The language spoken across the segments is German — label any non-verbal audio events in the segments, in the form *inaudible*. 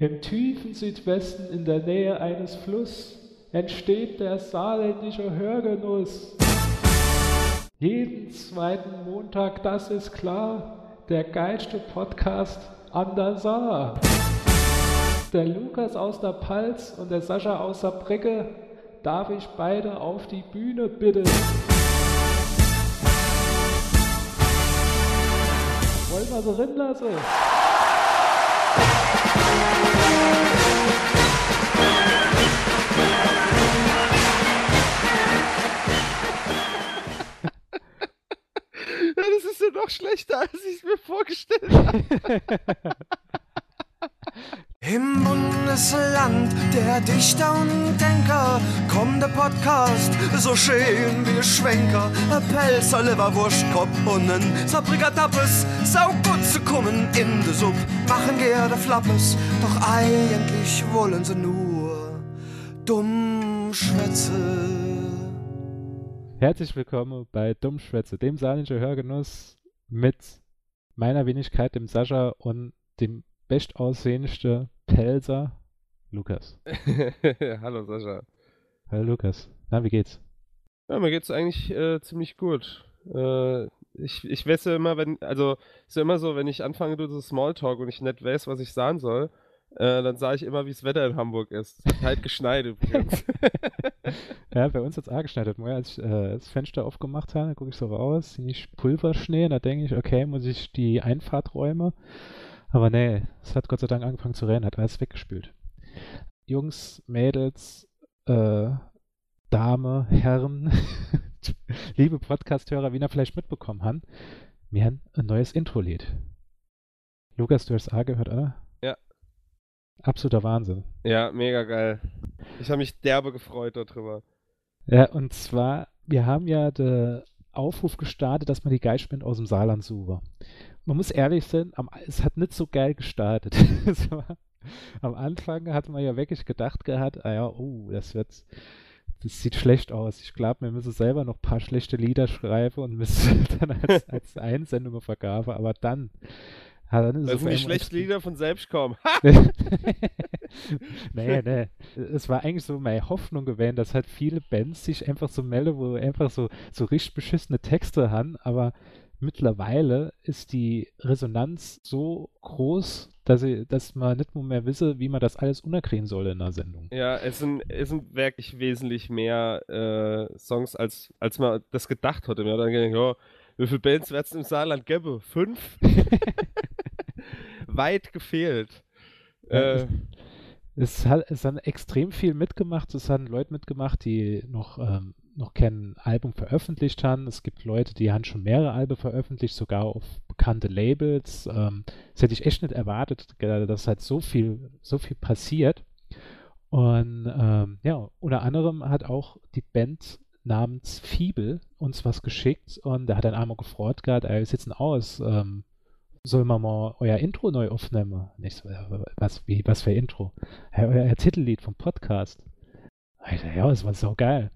Im tiefen Südwesten in der Nähe eines Flusses entsteht der saarländische Hörgenuss. Jeden zweiten Montag, das ist klar, der geilste Podcast an der Saar. Der Lukas aus der Palz und der Sascha aus der Brecke darf ich beide auf die Bühne bitten. Wollen wir sie drin lassen? Ja, das ist ja noch schlechter, als ich es mir vorgestellt habe. *laughs* Im Bundesland der Dichter und Denker kommt der Podcast so schön wie Schwenker. Ein Pelzer, Leberwurst, Kopf und ein Sabriger Tappes. Sau gut zu kommen in de Sub, machen gerne Flappes. Doch eigentlich wollen sie nur dumm schwätze. Herzlich willkommen bei Dummschwätze, dem saarländischen Hörgenuss mit meiner Wenigkeit, dem Sascha und dem bestaussehendsten Pelzer, Lukas. *laughs* Hallo Sascha. Hallo Lukas. Na, wie geht's? Ja, mir geht's eigentlich äh, ziemlich gut. Äh, ich, ich weiß ja immer, wenn, also ist ja immer so, wenn ich anfange du so Smalltalk und ich nicht weiß, was ich sagen soll, äh, dann sage ich immer, wie das Wetter in Hamburg ist. Halt geschneit übrigens. *laughs* ja, bei uns hat es auch geschneit. Morgen, als ich äh, das Fenster aufgemacht habe, gucke ich so raus, sehe ich Pulverschnee, und da denke ich, okay, muss ich die Einfahrt räumen. Aber nee, es hat Gott sei Dank angefangen zu rennen, hat alles weggespült. Jungs, Mädels, äh, Dame, Herren, *laughs* liebe Podcast-Hörer, wie ihr vielleicht mitbekommen haben, wir haben ein neues Intro-Lied. Lukas, du hast A gehört, oder? Ja. Absoluter Wahnsinn. Ja, mega geil. Ich habe mich derbe gefreut darüber. Ja, und zwar, wir haben ja den Aufruf gestartet, dass man die Geistspende aus dem Saarland suche. Man muss ehrlich sein, am, es hat nicht so geil gestartet. *laughs* war, am Anfang hat man ja wirklich gedacht gehabt, ah ja, oh, das wird, das sieht schlecht aus. Ich glaube, wir müssen selber noch ein paar schlechte Lieder schreiben und müssen *laughs* dann als, als Einsendung vergaben, aber dann dann ist die schlechten Lieder von selbst kommen. *laughs* nee, nee. Es war eigentlich so meine Hoffnung gewesen, dass halt viele Bands sich einfach so melden, wo einfach so, so richtig beschissene Texte haben, aber mittlerweile ist die Resonanz so groß, dass, ich, dass man nicht mehr wisse, wie man das alles unerkriegen soll in einer Sendung. Ja, es sind, es sind wirklich wesentlich mehr äh, Songs, als, als man das gedacht hatte. Man hat dann gedacht, oh, wie viele Bands wird es im Saarland gäbe? Fünf? *laughs* Weit gefehlt. Äh, es, hat, es hat extrem viel mitgemacht. Es haben Leute mitgemacht, die noch, ähm, noch kein Album veröffentlicht haben. Es gibt Leute, die haben schon mehrere Alben veröffentlicht, sogar auf bekannte Labels. Ähm, das hätte ich echt nicht erwartet, dass halt so viel, so viel passiert. Und ähm, ja, unter anderem hat auch die Band namens Fiebel uns was geschickt und da hat ein einmal gefreut gehabt, ey, wir sitzen aus, ähm, sollen wir mal euer Intro neu aufnehmen? Nicht so, was, wie, was für Intro? Euer, euer Titellied vom Podcast. Alter, ja, das war so geil.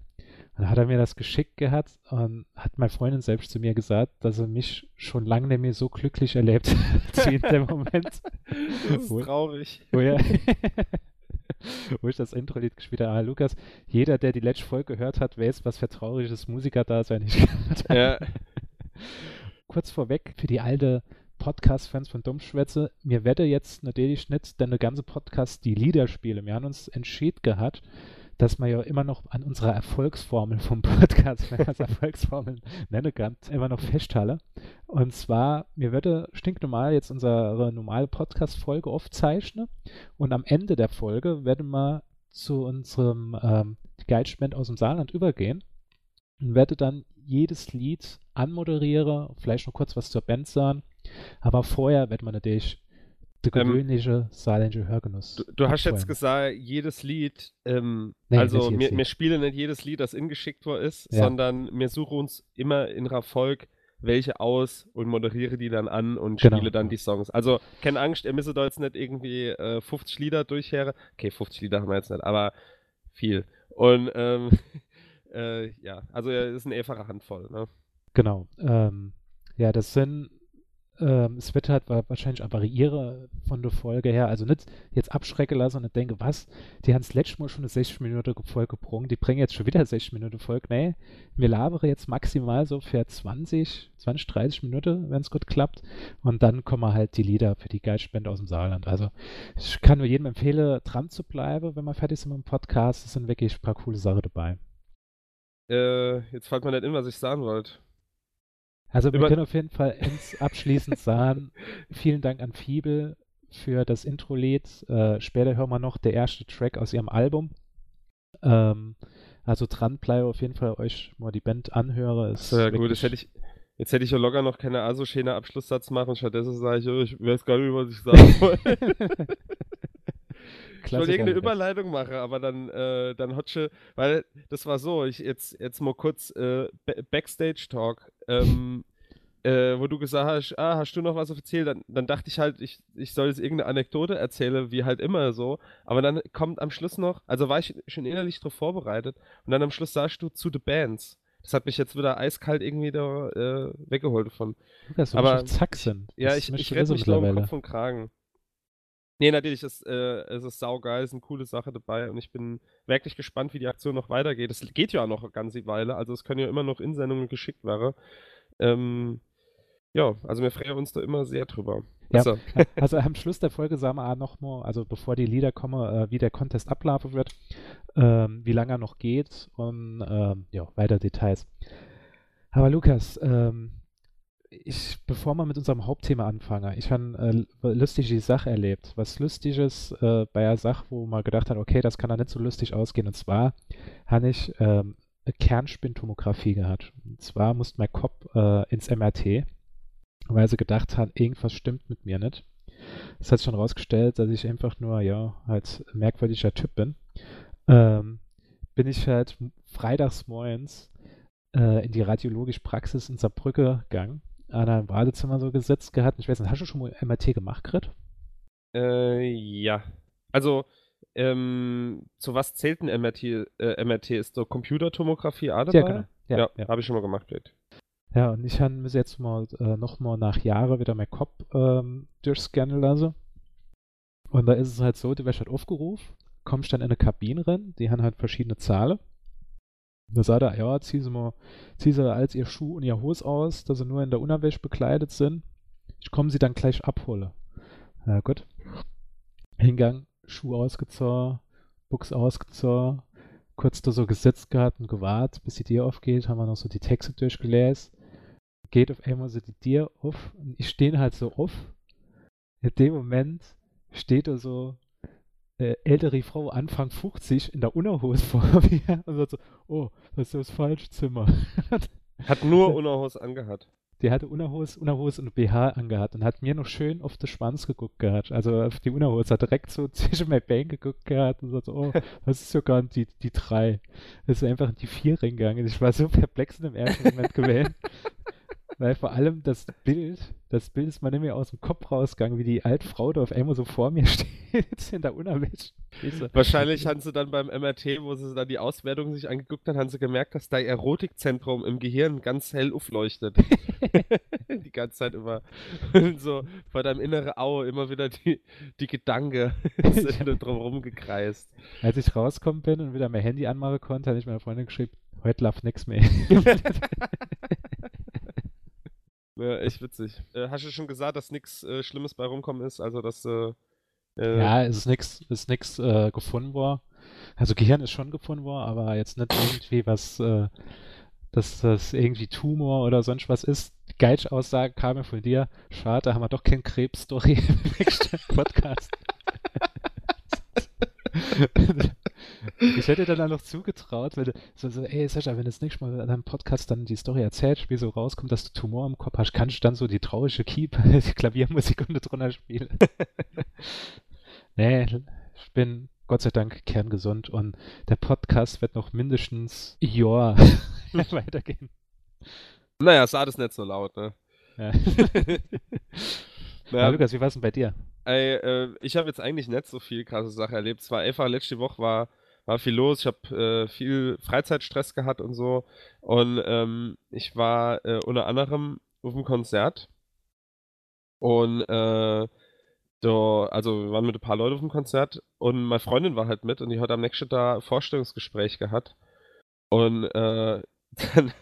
Dann hat er mir das geschickt gehabt und hat meine Freundin selbst zu mir gesagt, dass er mich schon lange nicht mehr so glücklich erlebt *laughs* hat wie in dem *laughs* Moment. Das ist wo, traurig. Wo, ja, *laughs* wo ich das Intro-Lied gespielt habe. Ah, Lukas, jeder, der die letzte Folge gehört hat, weiß, was für trauriges Musiker-Dasein ich gehabt habe. Ja. Kurz vorweg, für die alte Podcast-Fans von Dummschwätze, mir werde jetzt natürlich nicht denn eine ganze Podcast die Lieder spielen. Wir haben uns entschieden gehabt, dass man ja immer noch an unserer Erfolgsformel vom Podcast, wenn man als Erfolgsformel nennen kann, immer noch festhalte. Und zwar, mir würde stinknormal jetzt unsere normale Podcast-Folge aufzeichnen und am Ende der Folge werden wir zu unserem ähm, Guidespend aus dem Saarland übergehen und werde dann jedes Lied anmoderieren, vielleicht noch kurz was zur Band sagen, aber vorher wird man natürlich der ähm, gewöhnliche ähm, saarländische Hörgenuss. Du, du hast jetzt gesagt, jedes Lied, ähm, nee, also wir, wir spielen nicht jedes Lied, das ingeschickt worden ist, ja. sondern wir suchen uns immer in Erfolg welche aus und moderiere die dann an und genau. spiele dann die Songs. Also, keine Angst, ihr müsst da jetzt nicht irgendwie äh, 50 Lieder durchhören. Okay, 50 Lieder haben wir jetzt nicht, aber viel. Und ähm, *laughs* äh, ja, also es ist eine einfache Handvoll. Ne? Genau. Ähm, ja, das sind ähm, es wird halt wahrscheinlich variiere von der Folge her. Also nicht jetzt abschrecken lassen und nicht denke, was, die haben das letzte Mal schon eine 60 Minuten Folge gebrungen, die bringen jetzt schon wieder 60 Minuten Folge. Nee, wir labere jetzt maximal so für 20, 20, 30 Minuten, wenn es gut klappt. Und dann kommen halt die Lieder für die Geistspende aus dem Saarland. Also ich kann nur jedem empfehlen, dran zu bleiben, wenn man fertig ist mit dem Podcast. Es sind wirklich ein paar coole Sachen dabei. Äh, jetzt fällt mir nicht in, was ich sagen wollte. Also wir können auf jeden Fall ins abschließend sagen, *laughs* vielen Dank an Fiebel für das Intro-Lied. Äh, später hören wir noch der erste Track aus ihrem Album. Ähm, also dranbleibe auf jeden Fall euch mal die Band anhöre. Ist ja gut, das hätte ich, jetzt hätte ich ja locker noch keine aso schöne Abschlusssatz machen. Stattdessen sage ich, oh, ich weiß gar nicht, was ich sagen *laughs* wollte. *laughs* ich wollte irgendeine Überleitung machen, aber dann, äh, dann Hotsche, weil das war so, ich jetzt, jetzt mal kurz äh, Backstage-Talk, ähm, äh, wo du gesagt hast, ah, hast du noch was erzählt? Dann, dann dachte ich halt, ich, ich soll jetzt irgendeine Anekdote erzählen, wie halt immer so, aber dann kommt am Schluss noch, also war ich schon innerlich darauf vorbereitet und dann am Schluss sagst du zu The Bands. Das hat mich jetzt wieder eiskalt irgendwie da äh, weggeholt von. Das aber zack sind. Ja, ich, ich rette mich nur um Kopf und Kragen. Nee, natürlich, es, äh, es ist saugeil, es ist eine coole Sache dabei und ich bin wirklich gespannt, wie die Aktion noch weitergeht. Es geht ja auch noch eine ganze Weile, also es können ja immer noch Insendungen geschickt werden. Ähm, ja, also wir freuen uns da immer sehr drüber. Ja, also. *laughs* also am Schluss der Folge sagen wir auch nochmal, also bevor die Lieder kommen, äh, wie der Contest ablaufen wird, ähm, wie lange er noch geht und ähm, ja, weiter Details. Aber Lukas, ähm, ich, bevor wir mit unserem Hauptthema anfangen, ich habe äh, lustige Sache erlebt. Was Lustiges äh, bei einer Sache, wo man gedacht hat, okay, das kann da nicht so lustig ausgehen. Und zwar habe ich ähm, eine Kernspintomographie gehabt. Und zwar musste mein Kopf äh, ins MRT, weil sie gedacht hat, irgendwas stimmt mit mir nicht. Es hat sich schon rausgestellt, dass ich einfach nur, ja, halt merkwürdiger Typ bin. Ähm, bin ich halt freitags morgens äh, in die radiologische Praxis in Saarbrücke gegangen an einem Badezimmer so gesetzt gehabt. Ich weiß nicht, hast du schon mal MRT gemacht, Grit? Äh, ja. Also, ähm, zu was zählt ein MRT? Äh, MRT ist so Computertomographie A dabei? Ja, genau. Ja, ja, ja. habe ich schon mal gemacht, Direkt. Ja, und ich habe mir jetzt mal äh, nochmal nach Jahren wieder mein Kopf ähm, durchscannen lassen. Und da ist es halt so, du wirst halt aufgerufen, kommst dann in eine Kabine rein, die haben halt verschiedene Zahlen. Da sagt er, ja, zieh sie als ihr Schuh und ihr Hose aus, dass sie nur in der Unterwäsche bekleidet sind. Ich komme sie dann gleich abhole. Ja, gut. Hingang, Schuh ausgezogen, Buchs ausgezogen, kurz da so gesetzt gehabt und gewartet, bis die Tür aufgeht, haben wir noch so die Texte durchgelesen. Geht auf einmal so die Tür auf und ich stehe halt so auf. In dem Moment steht er so äh, ältere Frau, Anfang 50, in der Unterhose vor *laughs* mir und sagt so, oh, das ist das falsche Zimmer. *laughs* Hat nur Unterhose angehabt. Die hatte Unterhose, Unterhose und BH angehabt und hat mir noch schön auf den Schwanz geguckt gehabt. Also auf die Unterhose hat direkt so *laughs* zwischen mein Bein geguckt gehabt und sagt so, oh, das ist sogar die, die drei. Das ist einfach in die vier reingegangen. Ich war so perplex in dem ersten Moment gewesen. Weil vor allem das Bild, das Bild ist mir mehr aus dem Kopf rausgegangen, wie die alte Frau da auf einmal so vor mir *laughs* steht, in der Unerwäscht. Wahrscheinlich haben sie dann beim MRT, wo sie dann die Auswertung sich angeguckt haben, haben sie gemerkt, dass dein Erotikzentrum im Gehirn ganz hell aufleuchtet. *laughs* die ganze Zeit immer. so vor deinem inneren Auge immer wieder die, die Gedanke *laughs* sind drumherum gekreist. Als ich rausgekommen bin und wieder mein Handy anmachen konnte, habe ich meiner Freundin geschrieben, heute läuft nichts mehr. Ja, echt witzig. Äh, hast du schon gesagt, dass nichts äh, Schlimmes bei rumkommen ist? Also, dass. Äh, äh ja, es ist nichts ist nix, äh, gefunden worden. Also, Gehirn ist schon gefunden worden, aber jetzt nicht irgendwie was, äh, dass das irgendwie Tumor oder sonst was ist. Die Geitsch-Aussage kam ja von dir. Schade, da haben wir doch kein Krebs-Story im Podcast. Ich hätte dir dann noch zugetraut, wenn du so, so ey Sascha, wenn du das nächste Mal in deinem Podcast dann die Story erzählst, wie so rauskommt, dass du Tumor im Kopf hast, kannst du dann so die traurige Keep, *laughs* die Klaviermusik unter drunter spielen. *laughs* nee, ich bin Gott sei Dank kerngesund und der Podcast wird noch mindestens Jahr *laughs* weitergehen. Naja, sah das nicht so laut, ne? Ja. naja, Lukas, wie war es denn bei dir? Ey, äh, ich habe jetzt eigentlich nicht so viel krasse Sachen erlebt. Es war einfach, letzte Woche war, war viel los. Ich habe äh, viel Freizeitstress gehabt und so. Und ähm, ich war äh, unter anderem auf dem Konzert. Und äh, da, also wir waren mit ein paar Leuten auf dem Konzert und meine Freundin war halt mit und die hat am nächsten Tag Vorstellungsgespräch gehabt. Und äh, *laughs* dann,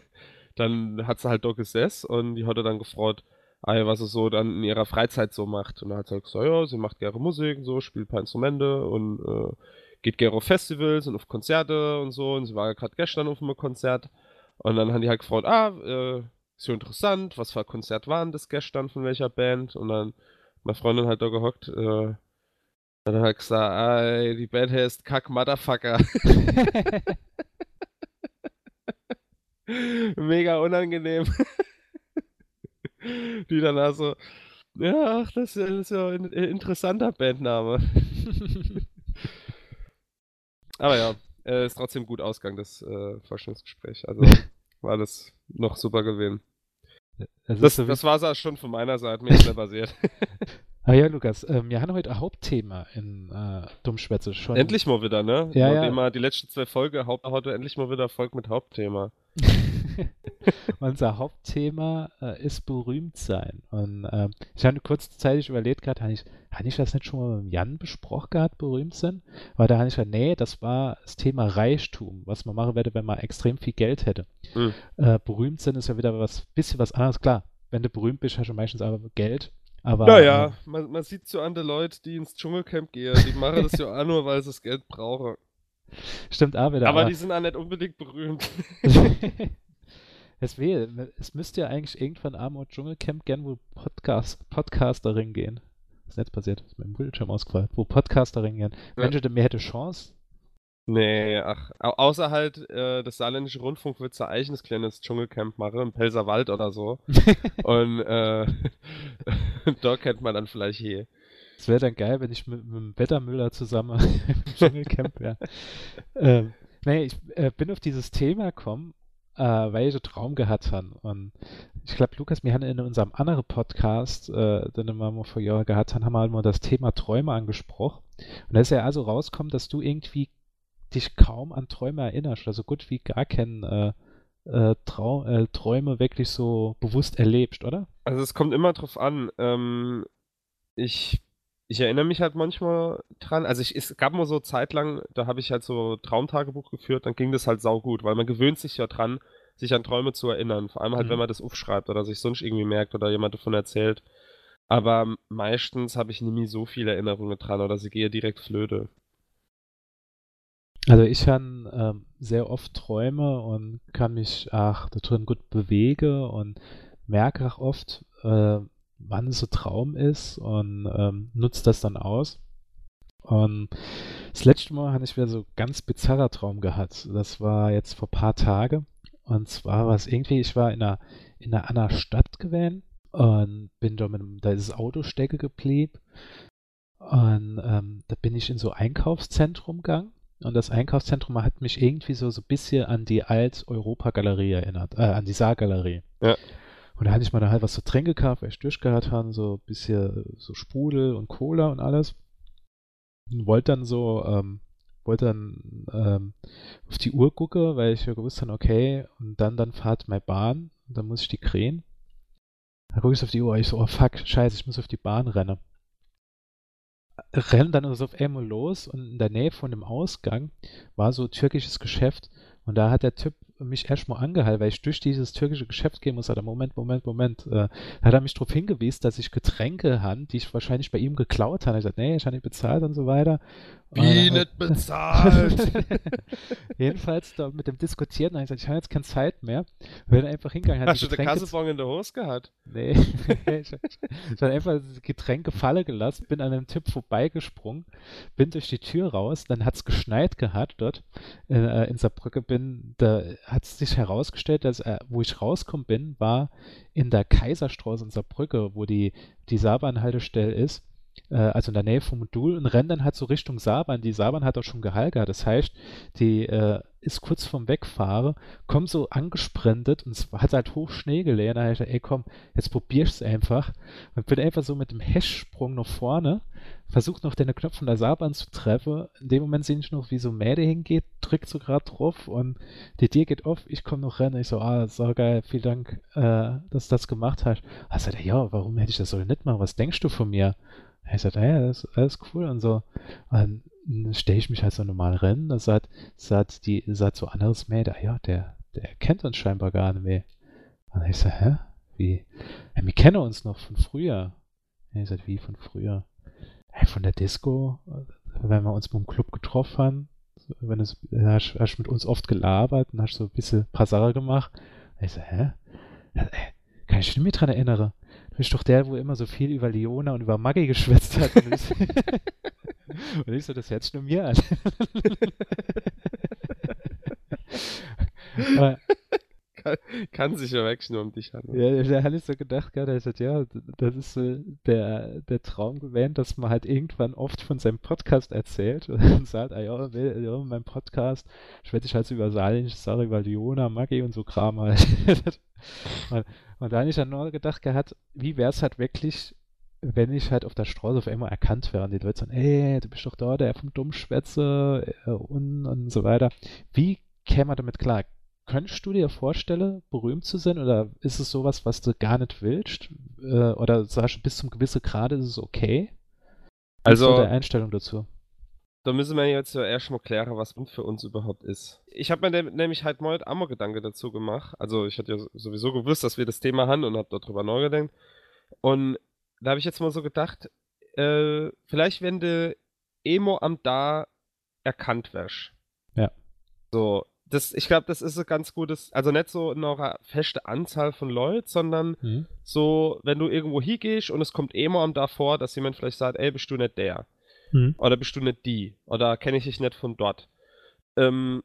dann hat sie halt da gesessen und die hatte dann gefragt, was sie so dann in ihrer Freizeit so macht. Und dann hat sie halt gesagt, ja, sie macht gerne Musik und so, spielt ein paar Instrumente und äh, geht gerne auf Festivals und auf Konzerte und so. Und sie war ja gerade gestern auf einem Konzert. Und dann haben die halt gefragt, ah, äh, ist ja interessant, was für ein Konzert waren das gestern, von welcher Band? Und dann meine Freundin halt da gehockt, äh, dann hat gesagt, ah, die Band heißt Kack Motherfucker. *laughs* *laughs* Mega unangenehm. *laughs* die dann also, ja, ach, das ist ja ein interessanter Bandname. *laughs* Aber ja, äh, ist trotzdem gut ausgegangen, das äh, Vorstellungsgespräch. Also *laughs* war das noch super gewesen. Das, das, so das war es schon von meiner Seite, mir ist basiert. Ah ja, Lukas, ähm, wir haben heute ein Hauptthema in äh, Dummschwätze schon. Endlich mal wieder, ne? Ja, ja. die letzten zwei Folgen Haupt heute endlich mal wieder Folge mit Hauptthema. *laughs* Unser Hauptthema äh, ist berühmt sein. Und äh, ich habe kurzzeitig überlegt gerade, habe ich, hab ich das nicht schon mal mit Jan besprochen gehabt, berühmt sein? Aber da habe ich gesagt, nee, das war das Thema Reichtum, was man machen würde, wenn man extrem viel Geld hätte. Mhm. Äh, berühmt sein ist ja wieder was bisschen was anderes. Klar, wenn du berühmt bist, hast du meistens aber Geld. Aber, naja, äh, man, man sieht so andere Leute, die ins Dschungelcamp gehen, die machen das ja *laughs* auch nur, weil sie das Geld brauchen. Stimmt auch wieder. Aber, aber die sind auch nicht unbedingt berühmt. *laughs* es, weh, es müsste ja eigentlich irgendwann Armut Dschungelcamp gern, wo Podcast, Podcasterin gehen. Was ist jetzt passiert? Ist mit dem Bildschirm ausgefallen. Wo Podcasterin gehen. Ja. Mensch, mir hätte Chance, Nee, ach, außer halt äh, das saarländische Rundfunk wird sein eigenes kleines Dschungelcamp machen, im Pelzerwald oder so. *laughs* und äh, *laughs* da kennt man dann vielleicht hier. Es wäre dann geil, wenn ich mit, mit dem Wettermüller zusammen *laughs* im Dschungelcamp wäre. ähm, nee, ich äh, bin auf dieses Thema gekommen, äh, so Traum gehabt habe. Und ich glaube, Lukas, wir haben in unserem anderen Podcast, äh, den wir mal vor Jahren gehabt haben, haben wir halt mal das Thema Träume angesprochen. Und da ist ja also rausgekommen, dass du irgendwie dich kaum an Träume erinnerst, also gut wie gar keinen äh, äh, äh, Träume wirklich so bewusst erlebst, oder? Also es kommt immer drauf an. Ähm, ich, ich erinnere mich halt manchmal dran. Also ich, es gab mal so Zeit lang, da habe ich halt so Traumtagebuch geführt, dann ging das halt saugut, weil man gewöhnt sich ja dran, sich an Träume zu erinnern. Vor allem halt, mhm. wenn man das aufschreibt oder sich sonst irgendwie merkt oder jemand davon erzählt. Aber meistens habe ich nie so viele Erinnerungen dran oder sie gehe direkt flöte. Also ich kann ähm, sehr oft Träume und kann mich ach da drin gut bewege und merke auch oft, äh, wann so Traum ist und ähm, nutze das dann aus. Und das letzte Mal hatte ich wieder so ganz bizarrer Traum gehabt. Das war jetzt vor ein paar Tagen. Und zwar war es irgendwie, ich war in einer, in einer anderen Stadt gewesen und bin da mit einem, da ist das Auto stecke geblieben. Und ähm, da bin ich in so Einkaufszentrum gegangen und das Einkaufszentrum hat mich irgendwie so, so ein bisschen an die Alt-Europa-Galerie erinnert, äh, an die Saargalerie. Ja. Und da hatte ich mal da halt was zu trinken gekauft, weil ich durchgehört habe, so ein bisschen so Sprudel und Cola und alles. Und wollte dann so, ähm, wollte dann ähm, auf die Uhr gucken, weil ich ja gewusst habe, okay, und dann, dann fahrt meine Bahn und dann muss ich die krähen. Da gucke ich auf die Uhr, ich so, oh fuck, scheiße, ich muss auf die Bahn rennen rennen dann also auf einmal los und in der Nähe von dem Ausgang war so türkisches Geschäft und da hat der Typ mich erstmal angehalten, weil ich durch dieses türkische Geschäft gehen muss. Hat er, Moment, Moment, Moment. Äh, hat er mich darauf hingewiesen, dass ich Getränke habe, die ich wahrscheinlich bei ihm geklaut habe. Ich gesagt, nee, ich habe nicht bezahlt und so weiter. Wie und, nicht *laughs* bezahlt? *laughs* Jedenfalls da mit dem Diskutieren, habe ich gesagt, ich habe jetzt keine Zeit mehr. Bin einfach hingegangen. Hast du den Kassebon in der Hose gehabt? Nee. *laughs* ich, habe einfach Getränke fallen gelassen, bin an einem Typ vorbeigesprungen, bin durch die Tür raus, dann hat es geschneit gehabt dort äh, in Saarbrücke, bin, da hat es sich herausgestellt, dass äh, wo ich rausgekommen bin, war in der Kaiserstraße in Saarbrücke, wo die, die Saarbahnhaltestelle ist. Äh, also in der Nähe vom Modul und rennen dann halt so Richtung Saban. Die Saban hat auch schon Gehalt gehabt. Das heißt, die äh, ist kurz vorm Wegfahren, kommt so angesprintet und es hat halt hoch Schnee gelehrt. Da ich gesagt, ey komm, jetzt probier's einfach. Und bin einfach so mit dem Hashsprung nach vorne, versucht noch den Knopf von der Saban zu treffen. In dem Moment sehe ich noch, wie so Mäde hingeht, drückt so gerade drauf und die Tür geht auf, ich komme noch rennen. Ich so, ah, so geil, vielen Dank, äh, dass du das gemacht hast. Also, ja, warum hätte ich das so nicht machen? Was denkst du von mir? Ich sagte, ja, das ist alles cool und so. Und dann stelle ich mich halt so normal rennen. Da sagt, sagt die, sagt so anderes Mädel, ja, der, der kennt uns scheinbar gar nicht mehr. Und ich sage, hä? Wie? Ja, wir kennen uns noch von früher. Ich sage, wie von früher? Hey, von der Disco, wenn wir uns beim Club getroffen haben, wenn es, hast, hast mit uns oft gelabert und hast so ein bisschen paar Sachen gemacht. Und ich sage, hä? Kann ich mich nicht mehr dran erinnern. Du bist doch der, wo immer so viel über Leona und über Maggie geschwätzt hat. Und ich so, *laughs* *laughs* das hört sich nur mir an. *laughs* Aber, kann, kann, sich ja wirklich nur um dich handeln. Ja, da hatte ich so gedacht, gerade, ich sagte, ja, das ist so der, der Traum gewesen, dass man halt irgendwann oft von seinem Podcast erzählt und *laughs* sagt, ah ja, ja mein Podcast ich halt so über saarländische Sache, über Leona, Maggie und so Kram halt. *laughs* und, und da habe ich dann nur gedacht gehabt, wie wäre es halt wirklich, wenn ich halt auf der Straße auf einmal erkannt wäre und die Leute sagen, ey, du bist doch da, der vom Dummschwätze äh, und, und so weiter. Wie käme man damit klar? Könntest du dir vorstellen, berühmt zu sein oder ist es sowas, was du gar nicht willst? Äh, oder sagst du, bis zum gewissen Grade ist es okay? Also, so der Einstellung dazu. Da müssen wir jetzt ja erstmal klären, was Bund für uns überhaupt ist. Ich habe mir nämlich halt mal einmal Gedanke dazu gemacht. Also ich hatte ja sowieso gewusst, dass wir das Thema haben und habe darüber neu gedacht. Und da habe ich jetzt mal so gedacht, äh, vielleicht wenn du Emo am da erkannt wärst. Ja. So, das, ich glaube, das ist ein ganz gutes, also nicht so in einer feste Anzahl von Leuten, sondern mhm. so, wenn du irgendwo hingehst und es kommt Emo am da vor, dass jemand vielleicht sagt, ey, bist du nicht der? Hm. Oder bist du nicht die? Oder kenne ich dich nicht von dort? Ähm,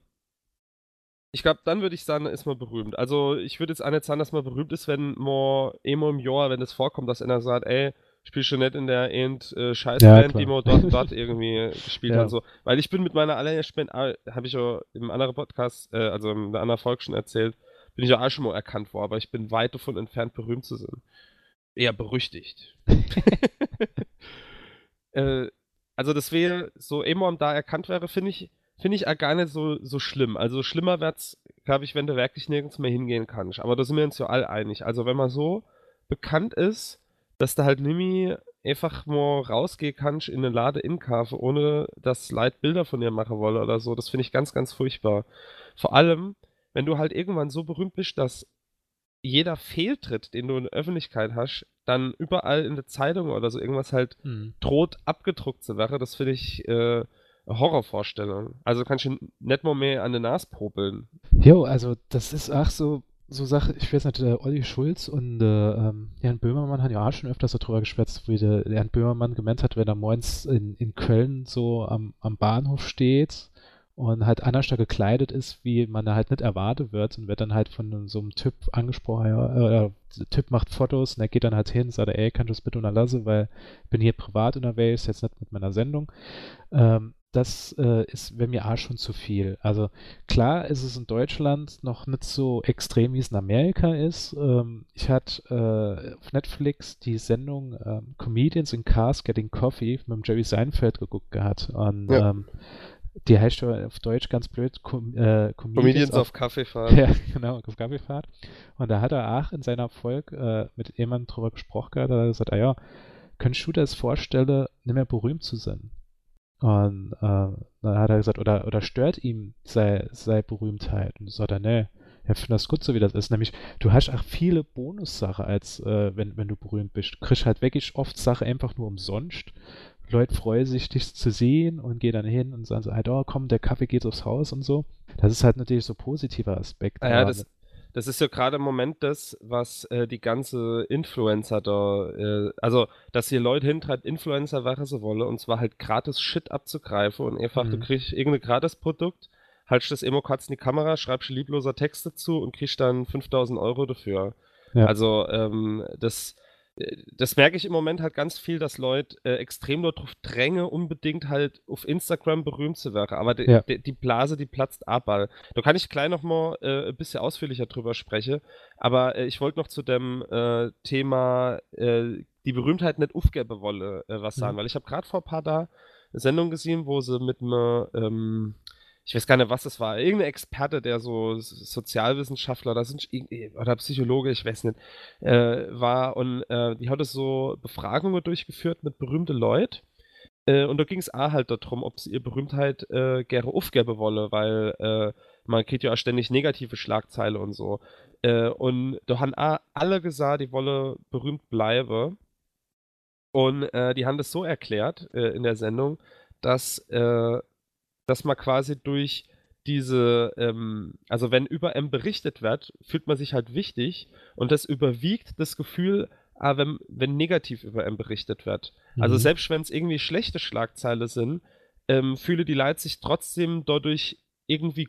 ich glaube, dann würde ich sagen, ist man berühmt. Also ich würde jetzt auch nicht sagen, dass man berühmt ist, wenn man immer im Jahr, wenn es vorkommt, dass einer sagt, ey, spielst du nicht in der End äh, Scheißband, ja, die man dort, *laughs* dort irgendwie gespielt ja. hat. So. Weil ich bin mit meiner allerersten Band, ah, habe ich ja im anderen Podcast, äh, also in der anderen Folge schon erzählt, bin ich ja auch schon mal erkannt worden, aber ich bin weit davon entfernt, berühmt zu sein. Eher berüchtigt. *laughs* äh, also das wäre so Amon da erkannt wäre, finde ich, finde ich auch gar nicht so, so schlimm. Also schlimmer wird's, glaube ich, wenn du wirklich nirgends mehr hingehen kannst. Aber da sind wir uns ja all einig. Also wenn man so bekannt ist, dass du halt nimi einfach mal rausgehen kannst in eine Lade in Kafe, ohne dass Leute Bilder von dir machen wollen oder so, das finde ich ganz, ganz furchtbar. Vor allem, wenn du halt irgendwann so berühmt bist, dass jeder Fehltritt, den du in der Öffentlichkeit hast, dann überall in der Zeitung oder so irgendwas halt mhm. droht abgedruckt zu werden, das finde ich äh, Horrorvorstellung. Also kannst du nicht mal mehr an der Nase probeln. Jo, also das ist auch so, so Sache, ich weiß nicht, der Olli Schulz und äh, ähm, Jan Böhmermann haben ja auch schon öfters so drüber geschwätzt, wie der Jan Böhmermann gemeint hat, wenn er morgens in, in Köln so am, am Bahnhof steht und halt anders da gekleidet ist, wie man da halt nicht erwartet wird und wird dann halt von so einem Typ angesprochen, ja, äh, der Typ macht Fotos und er geht dann halt hin und sagt, ey, kannst du das bitte unterlassen, weil ich bin hier privat unterwegs, jetzt nicht mit meiner Sendung. Ähm, das äh, ist, wenn mir auch schon zu viel. Also klar ist es in Deutschland noch nicht so extrem, wie es in Amerika ist. Ähm, ich hatte äh, auf Netflix die Sendung ähm, Comedians in Cars Getting Coffee mit dem Jerry Seinfeld geguckt gehabt. Und ja. ähm, die heißt auf Deutsch ganz blöd Com äh, Comedians, Comedians auf, auf Kaffeefahrt. *laughs* Ja, genau, auf Kaffeefahrt. Und da hat er auch in seiner Folge äh, mit jemandem drüber gesprochen, da hat er gesagt, ah ja, könntest du dir das vorstellen, nicht mehr berühmt zu sein? Und äh, dann hat er gesagt, oder, oder stört ihm sei, sei Berühmtheit? Und so sagt er, nee, er findet das gut, so wie das ist. Nämlich, du hast auch viele Bonussachen, als äh, wenn, wenn du berühmt bist. Du kriegst halt wirklich oft Sachen einfach nur umsonst. Leute freuen sich, dich zu sehen und gehen dann hin und sagen so, halt, oh komm, der Kaffee geht aufs Haus und so. Das ist halt natürlich so ein positiver Aspekt. Ah, ja, das, das ist ja gerade im Moment das, was äh, die ganze Influencer da, äh, also, dass hier Leute hintreibt, Influencer wäre so wolle, und zwar halt gratis Shit abzugreifen und einfach, mhm. du kriegst irgendein gratis Produkt, haltst das Emo kurz in die Kamera, schreibst liebloser Texte zu und kriegst dann 5000 Euro dafür. Ja. Also, ähm, das, das merke ich im Moment halt ganz viel, dass Leute äh, extrem darauf drängen, unbedingt halt auf Instagram berühmt zu werden. Aber die, ja. die, die Blase, die platzt ab. Da kann ich gleich nochmal äh, ein bisschen ausführlicher drüber sprechen. Aber äh, ich wollte noch zu dem äh, Thema äh, die Berühmtheit nicht aufgeben wolle äh, was sagen, mhm. weil ich habe gerade vor ein paar Tagen eine Sendung gesehen, wo sie mit einem ähm, ich weiß gar nicht, was das war, irgendein Experte, der so Sozialwissenschaftler oder, oder Psychologe, ich weiß nicht, äh, war und äh, die hat so Befragungen durchgeführt mit berühmten Leuten. Äh, und da ging es auch halt darum, ob sie ihre Berühmtheit äh, gerne aufgeben wolle, weil äh, man kriegt ja auch ständig negative Schlagzeile und so. Äh, und da haben auch alle gesagt, die wolle berühmt bleiben. Und äh, die haben das so erklärt äh, in der Sendung, dass äh, dass man quasi durch diese, ähm, also wenn über M berichtet wird, fühlt man sich halt wichtig und das überwiegt das Gefühl, ah, wenn, wenn negativ über M berichtet wird. Also mhm. Also selbst wenn es irgendwie schlechte Schlagzeile sind, ähm, fühle die Leute sich trotzdem dadurch irgendwie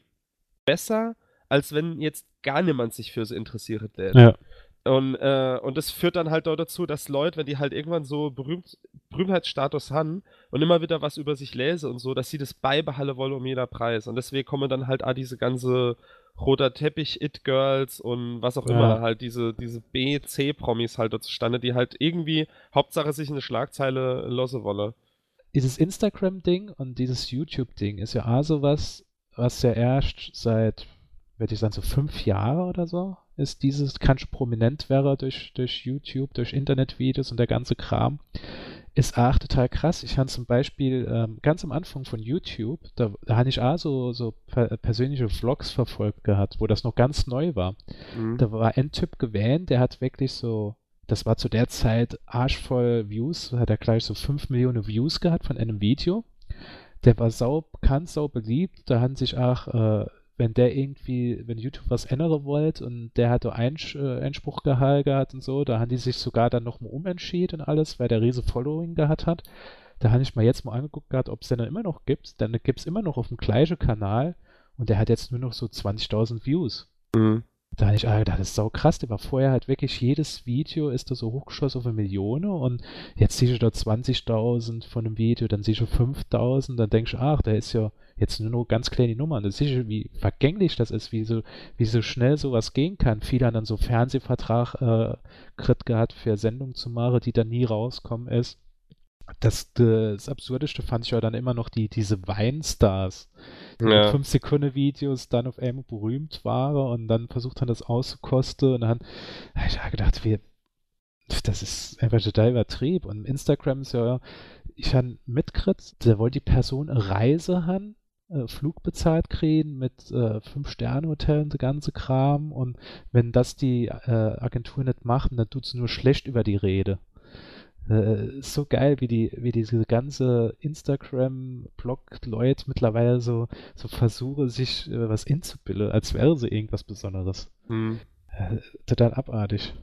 besser, als wenn jetzt gar niemand sich für sie interessiert. Ja. Und, äh, und das führt dann halt dazu, dass Leute, wenn die halt irgendwann so berühmt, Berühmtheitsstatus haben und immer wieder was über sich lese und so, dass sie das beibehalten wollen um jeder Preis. Und deswegen kommen dann halt auch diese ganze roter Teppich, It-Girls und was auch ja. immer, halt diese, diese B, C-Promis halt da zustande, die halt irgendwie Hauptsache sich eine Schlagzeile losse wolle. Dieses Instagram-Ding und dieses YouTube-Ding ist ja auch sowas, was ja erst seit, würde ich sagen, so fünf Jahren oder so ist dieses, kann schon prominent wäre durch, durch YouTube, durch Internetvideos und der ganze Kram, ist auch total krass. Ich habe zum Beispiel ähm, ganz am Anfang von YouTube, da, da habe ich auch so, so per persönliche Vlogs verfolgt gehabt, wo das noch ganz neu war. Mhm. Da war ein Typ gewähnt, der hat wirklich so, das war zu der Zeit arschvoll Views, hat er gleich so 5 Millionen Views gehabt von einem Video. Der war sau bekannt, sau beliebt. Da haben sich auch äh, wenn der irgendwie, wenn YouTube was ändern wollte und der hatte Einsch äh, Einspruch gehabt und so, da haben die sich sogar dann nochmal umentschieden und alles, weil der riese Following gehabt hat. Da habe ich mal jetzt mal angeguckt gehabt, ob es den dann immer noch gibt. Dann gibt es immer noch auf dem gleichen Kanal und der hat jetzt nur noch so 20.000 Views. Mhm. Da habe ich gedacht, das ist sau krass. Der war vorher halt wirklich, jedes Video ist da so hochgeschossen auf eine Million und jetzt siehst du da 20.000 von einem Video, dann siehst du 5.000, dann denkst du, ach, der ist ja jetzt nur noch ganz kleine Nummern. Das ist wie vergänglich das ist, wie so, wie so schnell sowas gehen kann. Viele haben dann so Fernsehvertrag äh, Krit gehabt für Sendungen zu machen, die dann nie rauskommen ist. Das, das Absurdeste fand ich ja dann immer noch die, diese Weinstars, die ja. 5 Sekunden Videos dann auf einmal berühmt waren und dann versucht haben, das auszukosten und dann habe ich ja gedacht, wir, das ist einfach total übertrieben. Und Instagram ist ja, ich habe mitgekriegt, der wollte die Person eine Reise haben äh, Flug bezahlt kriegen mit äh, Fünf-Sterne-Hotel und der ganze Kram. Und wenn das die äh, Agentur nicht machen, dann tut es nur schlecht über die Rede. Äh, so geil, wie die, wie diese ganze Instagram-Blog-Leute mittlerweile so, so versuchen, sich äh, was inzubilden, als wäre sie irgendwas Besonderes. Hm. Äh, total abartig.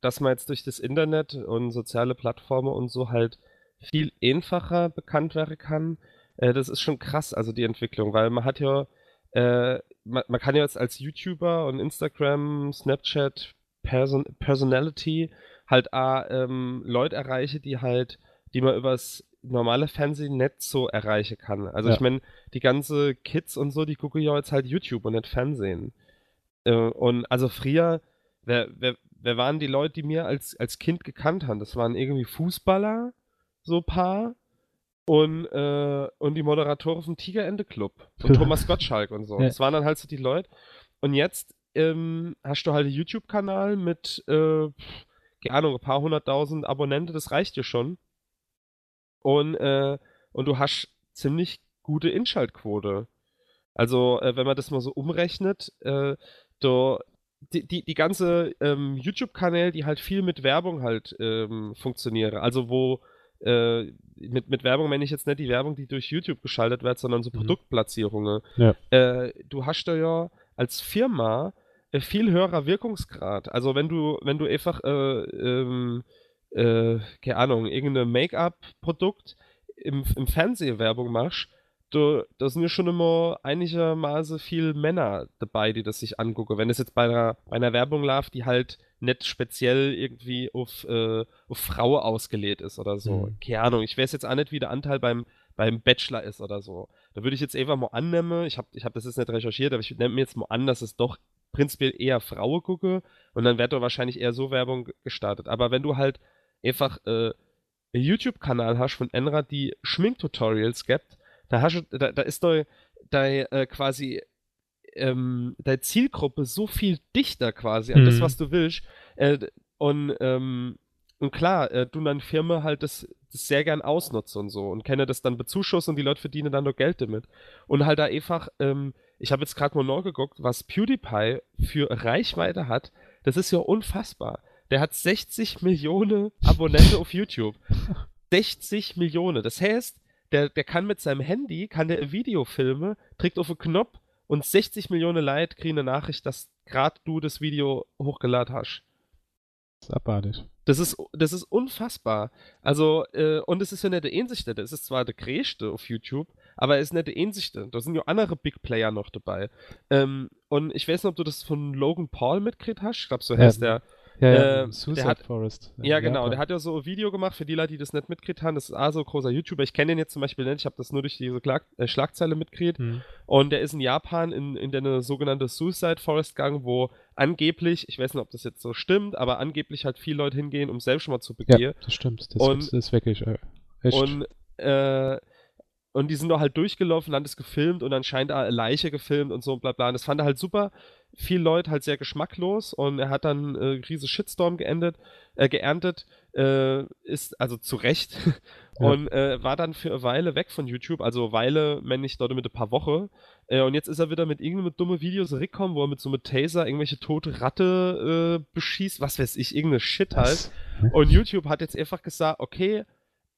Dass man jetzt durch das Internet und soziale Plattformen und so halt viel einfacher bekannt werden kann, äh, das ist schon krass, also die Entwicklung, weil man hat ja, äh, man, man, kann ja jetzt als YouTuber und Instagram, Snapchat, Person Personality halt auch, ähm, Leute erreichen, die halt, die man übers normale Fernsehen nicht so erreichen kann. Also ja. ich meine, die ganze Kids und so, die gucken ja jetzt halt YouTube und nicht Fernsehen. Äh, und also früher, wer, wer, wer waren die Leute, die mir als, als Kind gekannt haben? Das waren irgendwie Fußballer, so paar und, äh, und die Moderatoren vom Tigerende Club und *laughs* Thomas Gottschalk und so. Ja. Das waren dann halt so die Leute. Und jetzt ähm, hast du halt einen YouTube-Kanal mit, äh, keine Ahnung, ein paar hunderttausend Abonnenten, das reicht dir schon. Und, äh, und du hast ziemlich gute Inschaltquote. Also, äh, wenn man das mal so umrechnet, äh, du, die, die, die ganze ähm, YouTube-Kanäle, die halt viel mit Werbung halt ähm, funktionieren, also wo äh, mit, mit Werbung meine ich jetzt nicht die Werbung, die durch YouTube geschaltet wird, sondern so mhm. Produktplatzierungen. Ja. Äh, du hast da ja als Firma viel höherer Wirkungsgrad. Also wenn du, wenn du einfach, äh, ähm, äh, keine Ahnung, irgendein Make-up-Produkt im, im Fernsehwerbung machst, da, da sind ja schon immer einigermaßen viel Männer dabei, die das sich angucken. Wenn es jetzt bei einer, bei einer Werbung läuft, die halt nicht speziell irgendwie auf, äh, auf Frau ausgelegt ist oder so. Mhm. Keine Ahnung, ich weiß jetzt auch nicht, wie der Anteil beim, beim Bachelor ist oder so. Da würde ich jetzt einfach mal annehmen, ich habe ich hab das jetzt nicht recherchiert, aber ich nehme mir jetzt mal an, dass es doch prinzipiell eher Frauen gucke und dann wird da wahrscheinlich eher so Werbung gestartet. Aber wenn du halt einfach äh, einen YouTube-Kanal hast von Enra, die Schminktutorials gibt, da, hast du, da, da ist doch da, äh, quasi ähm, deine Zielgruppe so viel dichter quasi an mhm. das, was du willst. Äh, und, ähm, und klar, äh, du dann Firma halt das, das, sehr gern ausnutzt und so und kenne das dann bezuschussen und die Leute verdienen dann nur Geld damit. Und halt da einfach, ähm, ich habe jetzt gerade mal nachgeguckt, was PewDiePie für Reichweite hat, das ist ja unfassbar. Der hat 60 Millionen Abonnenten auf YouTube. 60 Millionen. Das heißt, der, der kann mit seinem Handy, kann der Videofilme, trägt auf einen Knopf und 60 Millionen Leute kriegen eine Nachricht, dass gerade du das Video hochgeladen hast. Das ist abartig. Das ist, das ist unfassbar. Also, äh, und es ist ja nicht der einzige, das ist zwar der größte auf YouTube, aber es ist nicht der einzige. Da sind ja andere Big Player noch dabei. Ähm, und ich weiß nicht, ob du das von Logan Paul mitgekriegt hast. Ich glaube, so heißt ja, der. Ja, ja äh, Suicide hat, Forest. Ja, ja genau. Der hat ja so ein Video gemacht für die Leute, die das nicht mitgekriegt haben. Das ist auch so ein großer YouTuber. Ich kenne den jetzt zum Beispiel nicht. Ich habe das nur durch diese Klag äh, Schlagzeile mitgekriegt. Hm. Und der ist in Japan in, in eine sogenannte Suicide Forest gegangen, wo angeblich, ich weiß nicht, ob das jetzt so stimmt, aber angeblich halt viele Leute hingehen, um Selbstmord zu begehen. Ja, das stimmt. Das, und, das ist wirklich äh, echt. Und äh, und die sind doch halt durchgelaufen, dann das gefilmt und anscheinend eine Leiche gefilmt und so bla bla. Und das fand er halt super. Viele Leute halt sehr geschmacklos und er hat dann äh, riese Shitstorm geendet, äh, geerntet, äh, ist also zu Recht ja. und äh, war dann für eine Weile weg von YouTube, also Weile, wenn nicht dort mit ein paar Wochen. Äh, und jetzt ist er wieder mit irgendeinem dummen Videos zurückgekommen, wo er mit so einem Taser irgendwelche tote Ratte äh, beschießt, was weiß ich, irgendeine Shit halt. *laughs* Und YouTube hat jetzt einfach gesagt, okay,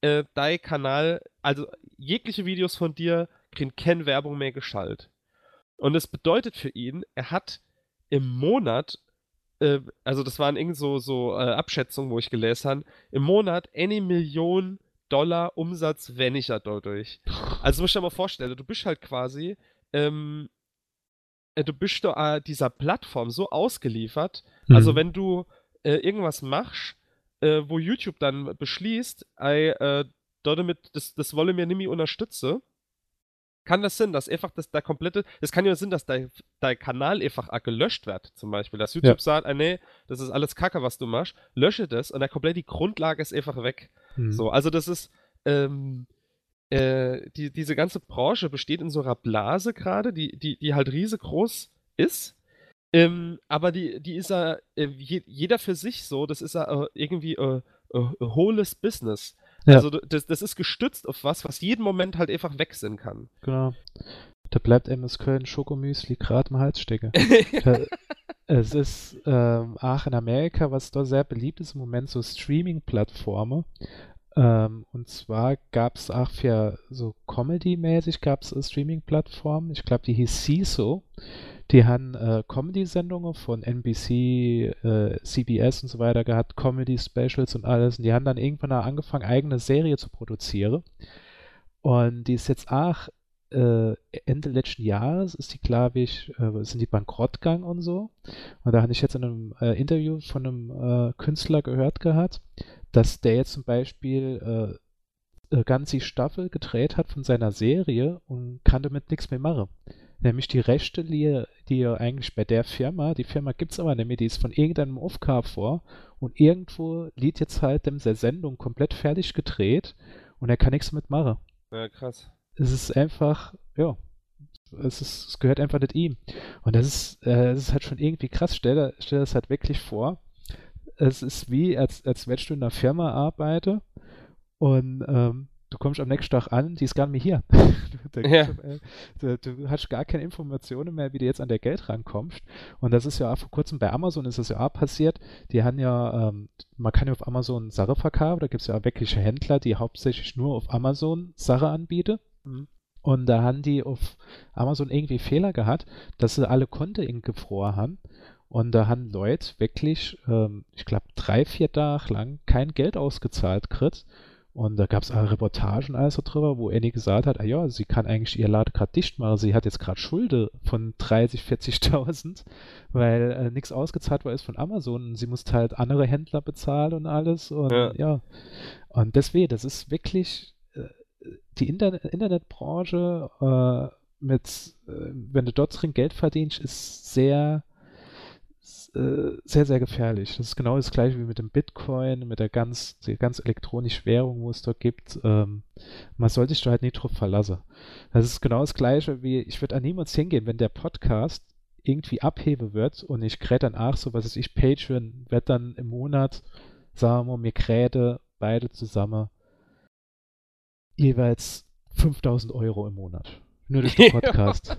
äh, dein Kanal, also jegliche Videos von dir kriegen keine Werbung mehr geschaltet. Und das bedeutet für ihn, er hat im Monat, äh, also das waren irgendwie so, so äh, Abschätzungen, wo ich gelesen habe, im Monat eine Million Dollar Umsatz weniger dadurch. Also musst du dir mal vorstellen, du bist halt quasi, ähm, äh, du bist äh, dieser Plattform so ausgeliefert, also mhm. also wenn du äh, irgendwas machst, äh, wo YouTube dann beschließt, ey, äh, damit, das, das wolle mir nämlich unterstützen, kann das Sinn, dass einfach das, der komplette, es kann ja Sinn, dass dein, dein Kanal einfach gelöscht wird, zum Beispiel, dass YouTube ja. sagt, ah, nee, das ist alles Kacke, was du machst, lösche das und der komplett die Grundlage ist einfach weg. Mhm. So, also das ist, ähm, äh, die, diese ganze Branche besteht in so einer Blase gerade, die, die, die halt riesengroß ist ähm, aber die, die ist ja äh, jeder für sich so, das ist ja äh, irgendwie äh, äh, hohles Business. Ja. Also das, das ist gestützt auf was, was jeden Moment halt einfach weg sein kann. Genau. Da bleibt MS Köln Schokomüsli gerade im Hals stecken. *laughs* es ist ähm, auch in Amerika, was da sehr beliebt ist im Moment, so Streaming-Plattformen. Ähm, und zwar gab es auch für so Comedy-mäßig gab es Streaming-Plattformen. Ich glaube, die hieß CISO. Die haben äh, Comedy-Sendungen von NBC, äh, CBS und so weiter gehabt, Comedy-Specials und alles. Und die haben dann irgendwann angefangen, eigene Serie zu produzieren. Und die ist jetzt auch äh, Ende letzten Jahres ist die, glaube ich, äh, sind die bankrott gegangen und so. Und da habe ich jetzt in einem äh, Interview von einem äh, Künstler gehört gehabt, dass der jetzt zum Beispiel äh, äh, ganze Staffel gedreht hat von seiner Serie und kann damit nichts mehr machen. Nämlich die Rechte, die, die eigentlich bei der Firma, die Firma gibt es aber nämlich, die ist von irgendeinem Aufgabe vor und irgendwo liegt jetzt halt dem der Sendung komplett fertig gedreht und er kann nichts mitmachen. Ja, krass. Es ist einfach, ja, es, ist, es gehört einfach nicht ihm. Und das ist, äh, das ist halt schon irgendwie krass. Stell, stell das halt wirklich vor. Es ist wie, als, als wenn du in einer Firma arbeite und ähm, du kommst am nächsten Tag an, die ist gar nicht mehr hier. *laughs* du, ja. du, du, hast gar keine Informationen mehr, wie du jetzt an der Geld rankommst. Und das ist ja auch vor kurzem bei Amazon ist das ja auch passiert. Die haben ja, ähm, man kann ja auf Amazon Sache verkaufen, da gibt es ja auch wirkliche Händler, die hauptsächlich nur auf Amazon Sache anbieten. Mhm. Und da haben die auf Amazon irgendwie Fehler gehabt, dass sie alle Konten gefroren haben. Und da haben Leute wirklich, ähm, ich glaube, drei, vier Tage lang kein Geld ausgezahlt gekriegt Und da gab es auch Reportagen also drüber, wo Annie gesagt hat, ah ja, sie kann eigentlich ihr Lade gerade dicht machen. Sie hat jetzt gerade Schulde von 30, 40.000, *laughs* weil äh, nichts ausgezahlt war ist von Amazon. Und sie musste halt andere Händler bezahlen und alles. Und ja, ja. und deswegen, das ist wirklich äh, die Inter Internetbranche äh, mit, äh, wenn du dort drin Geld verdienst, ist sehr äh, sehr, sehr gefährlich. Das ist genau das gleiche wie mit dem Bitcoin, mit der ganz, der ganz elektronischen Währung, wo es dort gibt. Ähm, man sollte sich da halt nicht drauf verlassen. Das ist genau das gleiche wie, ich würde an niemals hingehen, wenn der Podcast irgendwie abhebe wird und ich kräte dann auch so, was ist ich, Patreon, wird dann im Monat, sagen wir mir kräte beide zusammen jeweils 5000 Euro im Monat. Nur durch *laughs* den Podcast.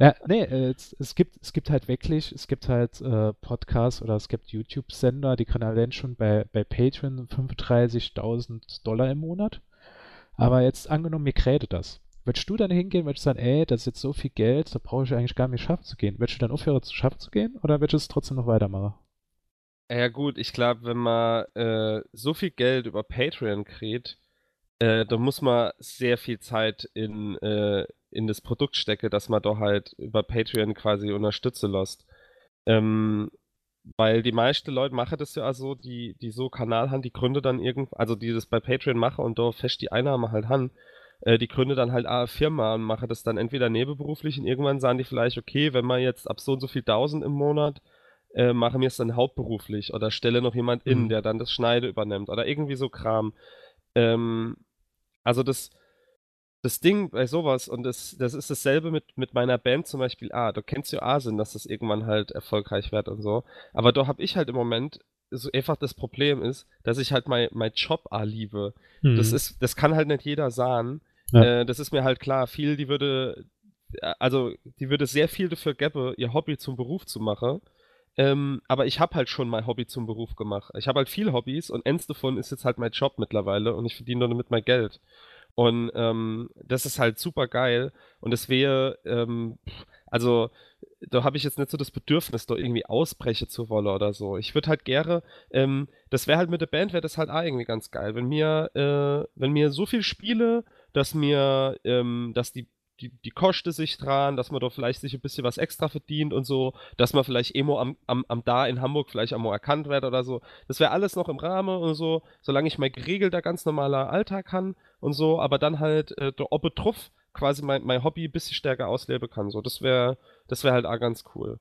ja, nee, äh, es, es, gibt, es gibt halt wirklich, es gibt halt äh, Podcasts oder es gibt YouTube-Sender, die können allein schon bei, bei Patreon 35.000 Dollar im Monat. Aber jetzt angenommen, mir kräte das. Würdest du dann hingehen, würdest du sagen, ey, das ist jetzt so viel Geld, da brauche ich eigentlich gar nicht schaffen zu gehen. Würdest du dann aufhören zu schaffen zu gehen oder würdest du es trotzdem noch weitermachen? Ja gut, ich glaube, wenn man äh, so viel Geld über Patreon kriegt, äh, da muss man sehr viel Zeit in, äh, in das Produkt stecke, dass man doch halt über Patreon quasi unterstütze lässt. Ähm, weil die meisten Leute machen das ja also, die, die so Kanal haben, die Gründe dann irgend, also die das bei Patreon machen und da fest die Einnahme halt haben, äh, die Gründe dann halt eine Firma und machen das dann entweder nebenberuflich und irgendwann sagen die vielleicht, okay, wenn man jetzt ab so und so viel tausend im Monat äh, machen wir es dann hauptberuflich oder stelle noch jemand in, mhm. der dann das Schneide übernimmt oder irgendwie so Kram. Ähm, also das, das Ding bei sowas, und das, das ist dasselbe mit, mit meiner Band zum Beispiel, ah, du kennst ja Asin, dass das irgendwann halt erfolgreich wird und so. Aber da habe ich halt im Moment so einfach das Problem ist, dass ich halt mein, mein Job ah liebe. Mhm. Das ist, das kann halt nicht jeder sagen. Ja. Äh, das ist mir halt klar. Viel, die würde, äh, also die würde sehr viel dafür geben, ihr Hobby zum Beruf zu machen. Ähm, aber ich habe halt schon mein Hobby zum Beruf gemacht. Ich habe halt viele Hobbys und eins davon ist jetzt halt mein Job mittlerweile und ich verdiene damit mein Geld. Und ähm, das ist halt super geil. Und es wäre, ähm, also da habe ich jetzt nicht so das Bedürfnis, da irgendwie ausbrechen zu wollen oder so. Ich würde halt gerne, ähm, das wäre halt mit der Band, wäre das halt auch irgendwie ganz geil. Wenn mir, äh, wenn mir so viel spiele, dass mir, ähm, dass die die, die Kosten sich dran, dass man da vielleicht sich ein bisschen was extra verdient und so, dass man vielleicht Emo am, am, am da in Hamburg vielleicht einmal erkannt wird oder so. Das wäre alles noch im Rahmen und so, solange ich mein geregelter, ganz normaler Alltag kann und so, aber dann halt äh, der Obetruf quasi mein, mein Hobby ein bisschen stärker ausleben kann. So, das wäre das wäre halt auch ganz cool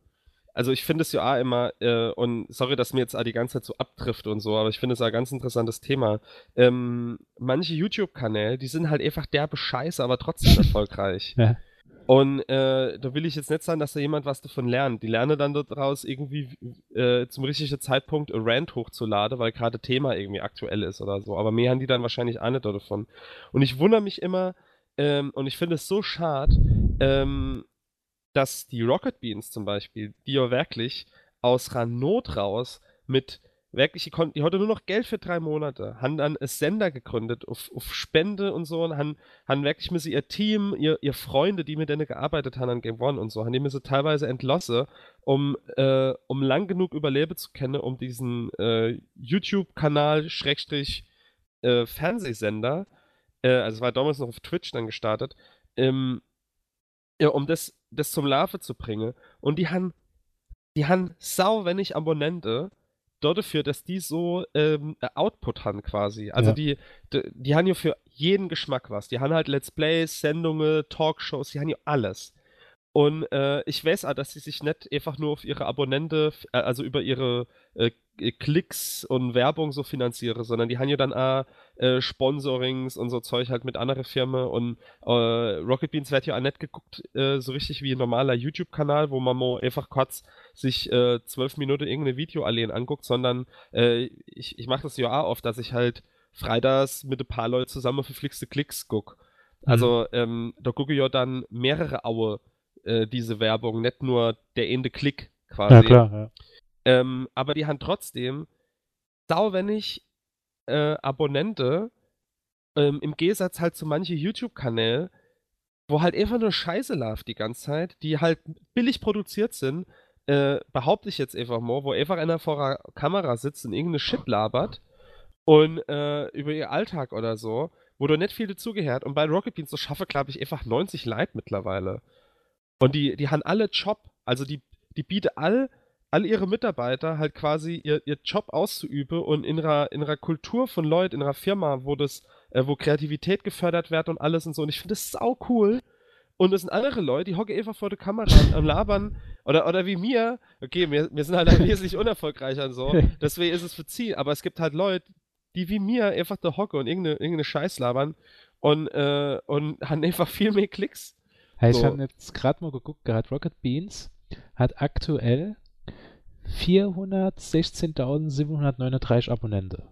also ich finde es ja immer, äh, und sorry, dass mir jetzt die ganze Zeit so abtrifft und so, aber ich finde es ein ganz interessantes Thema. Ähm, manche YouTube-Kanäle, die sind halt einfach derbe Scheiße, aber trotzdem *laughs* erfolgreich. Ja. Und äh, da will ich jetzt nicht sagen, dass da jemand was davon lernt. Die lernen dann daraus irgendwie äh, zum richtigen Zeitpunkt ein Rant hochzuladen, weil gerade Thema irgendwie aktuell ist oder so. Aber mehr haben die dann wahrscheinlich auch nicht davon. Und ich wundere mich immer, ähm, und ich finde es so schade, ähm, dass die Rocket Beans zum Beispiel, die ja wirklich aus Not raus mit wirklich, die, konnten, die hatte nur noch Geld für drei Monate, haben dann ein Sender gegründet auf, auf Spende und so und haben, haben wirklich müssen ihr Team, ihr, ihr Freunde, die mit denen gearbeitet haben an Game One und so, haben die müssen teilweise entlassen, um, äh, um lang genug überleben zu können, um diesen äh, YouTube-Kanal Schrägstrich äh, Fernsehsender, äh, also es war damals noch auf Twitch dann gestartet, ähm, ja, um das das zum Larve zu bringen. Und die haben, die haben sau wenig Abonnente dafür, dass die so ähm, Output haben quasi. Also ja. die, die, die haben ja für jeden Geschmack was. Die haben halt Let's Plays, Sendungen, Talkshows, die haben ja alles. Und äh, ich weiß auch, dass sie sich nicht einfach nur auf ihre Abonnente, äh, also über ihre äh, Klicks und Werbung so finanziere, sondern die haben ja dann auch äh, Sponsorings und so Zeug halt mit anderen Firmen und äh, Rocket Beans wird ja auch nicht geguckt, äh, so richtig wie ein normaler YouTube-Kanal, wo man mal einfach kurz sich äh, zwölf Minuten irgendein Video allein anguckt, sondern äh, ich, ich mache das ja auch oft, dass ich halt freitags mit ein paar Leuten zusammen verflixte Klicks gucke. Mhm. Also ähm, da gucke ich ja dann mehrere Aue äh, diese Werbung, nicht nur der Ende Klick quasi. Ja, klar, ja. Ähm, aber die haben trotzdem sauwenig äh, Abonnente, ähm, im Gegensatz halt zu manchen YouTube-Kanälen, wo halt einfach nur Scheiße läuft die ganze Zeit, die halt billig produziert sind, äh, behaupte ich jetzt einfach mal, wo einfach einer vor der Kamera sitzt und irgendeine Shit labert und äh, über ihr Alltag oder so, wo du nicht viel dazugehört. Und bei Rocket Beans, so schaffe, glaube ich, einfach 90 Leute mittlerweile. Und die, die haben alle Job. Also die, die bieten all, all ihre Mitarbeiter halt quasi ihr, ihr Job auszuüben und in ihrer, in ihrer Kultur von Leuten, in ihrer Firma, wo das, äh, wo Kreativität gefördert wird und alles und so. Und ich finde das sau cool. Und es sind andere Leute, die hocken einfach vor der Kamera am Labern. Oder, oder wie mir. Okay, wir, wir sind halt wesentlich unerfolgreicher und so. *laughs* Deswegen ist es verziehen. Aber es gibt halt Leute, die wie mir einfach da hocken und irgendeine, irgendeine Scheiß labern. Und, äh, und haben einfach viel mehr Klicks. So. Ich habe jetzt gerade mal geguckt, gerade Rocket Beans hat aktuell 416.739 Abonnenten.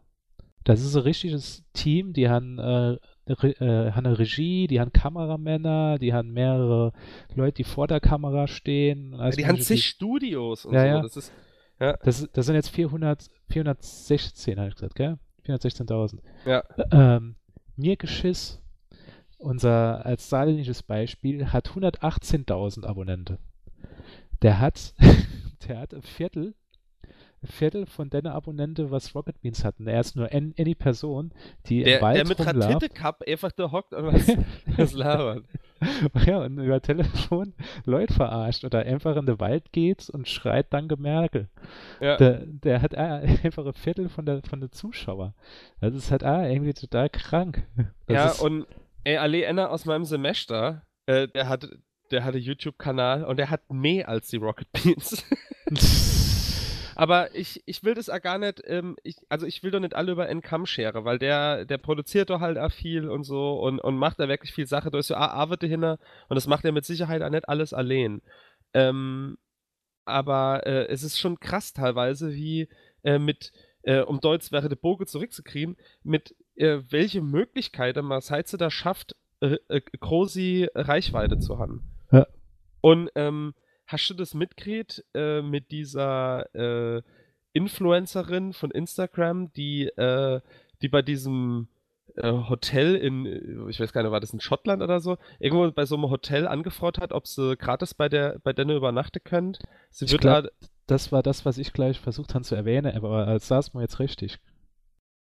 Das ist ein richtiges Team, die haben äh, äh, haben eine Regie, die haben Kameramänner, die haben mehrere Leute, die vor der Kamera stehen. Ja, die haben zig Studios und ja, so. Ja. Das, ist, ja. Das, das sind jetzt 400, 416, habe ich gesagt, gell? 416.000. Ja. Ähm, mir Geschiss, unser als saarländisches Beispiel, hat 118.000 Abonnenten. Der hat, *laughs* der hat ein Viertel Viertel von deiner Abonnente, was Rocket Beans hatten. Er ist nur eine Person, die der, im Wald Der mit Ratette Cup einfach da hockt und was, *laughs* was labert. ja, und über Telefon Leute verarscht oder einfach in den Wald geht und schreit Danke Merkel. Ja. Der, der hat einfach ein Viertel von der, von der Zuschauer. Das ist halt ah, irgendwie total krank. Das ja, und ey, alle einer aus meinem Semester, äh, der hat der hatte YouTube-Kanal und der hat mehr als die Rocket Beans. *laughs* Aber ich, ich will das auch gar nicht, ähm, ich, also ich will doch nicht alle über einen Kamm schere, weil der, der produziert doch halt auch viel und so und, und macht da wirklich viel Sache. Da ist so ah, Arbeit dahinter und das macht er mit Sicherheit auch nicht alles allein. Ähm, aber äh, es ist schon krass teilweise, wie äh, mit, äh, um Deutsch wäre der Bogen zurückzukriegen, mit äh, welche Möglichkeiten man sie da schafft, äh, äh, große Reichweite zu haben. Und ähm, Hast du das mitgekriegt äh, mit dieser äh, Influencerin von Instagram, die, äh, die bei diesem äh, Hotel in, äh, ich weiß gar nicht, war das in Schottland oder so, irgendwo bei so einem Hotel angefragt hat, ob sie gratis bei der bei denen übernachten könnt. Sie wird glaub, das war das, was ich gleich versucht habe zu erwähnen, aber als saß man jetzt richtig.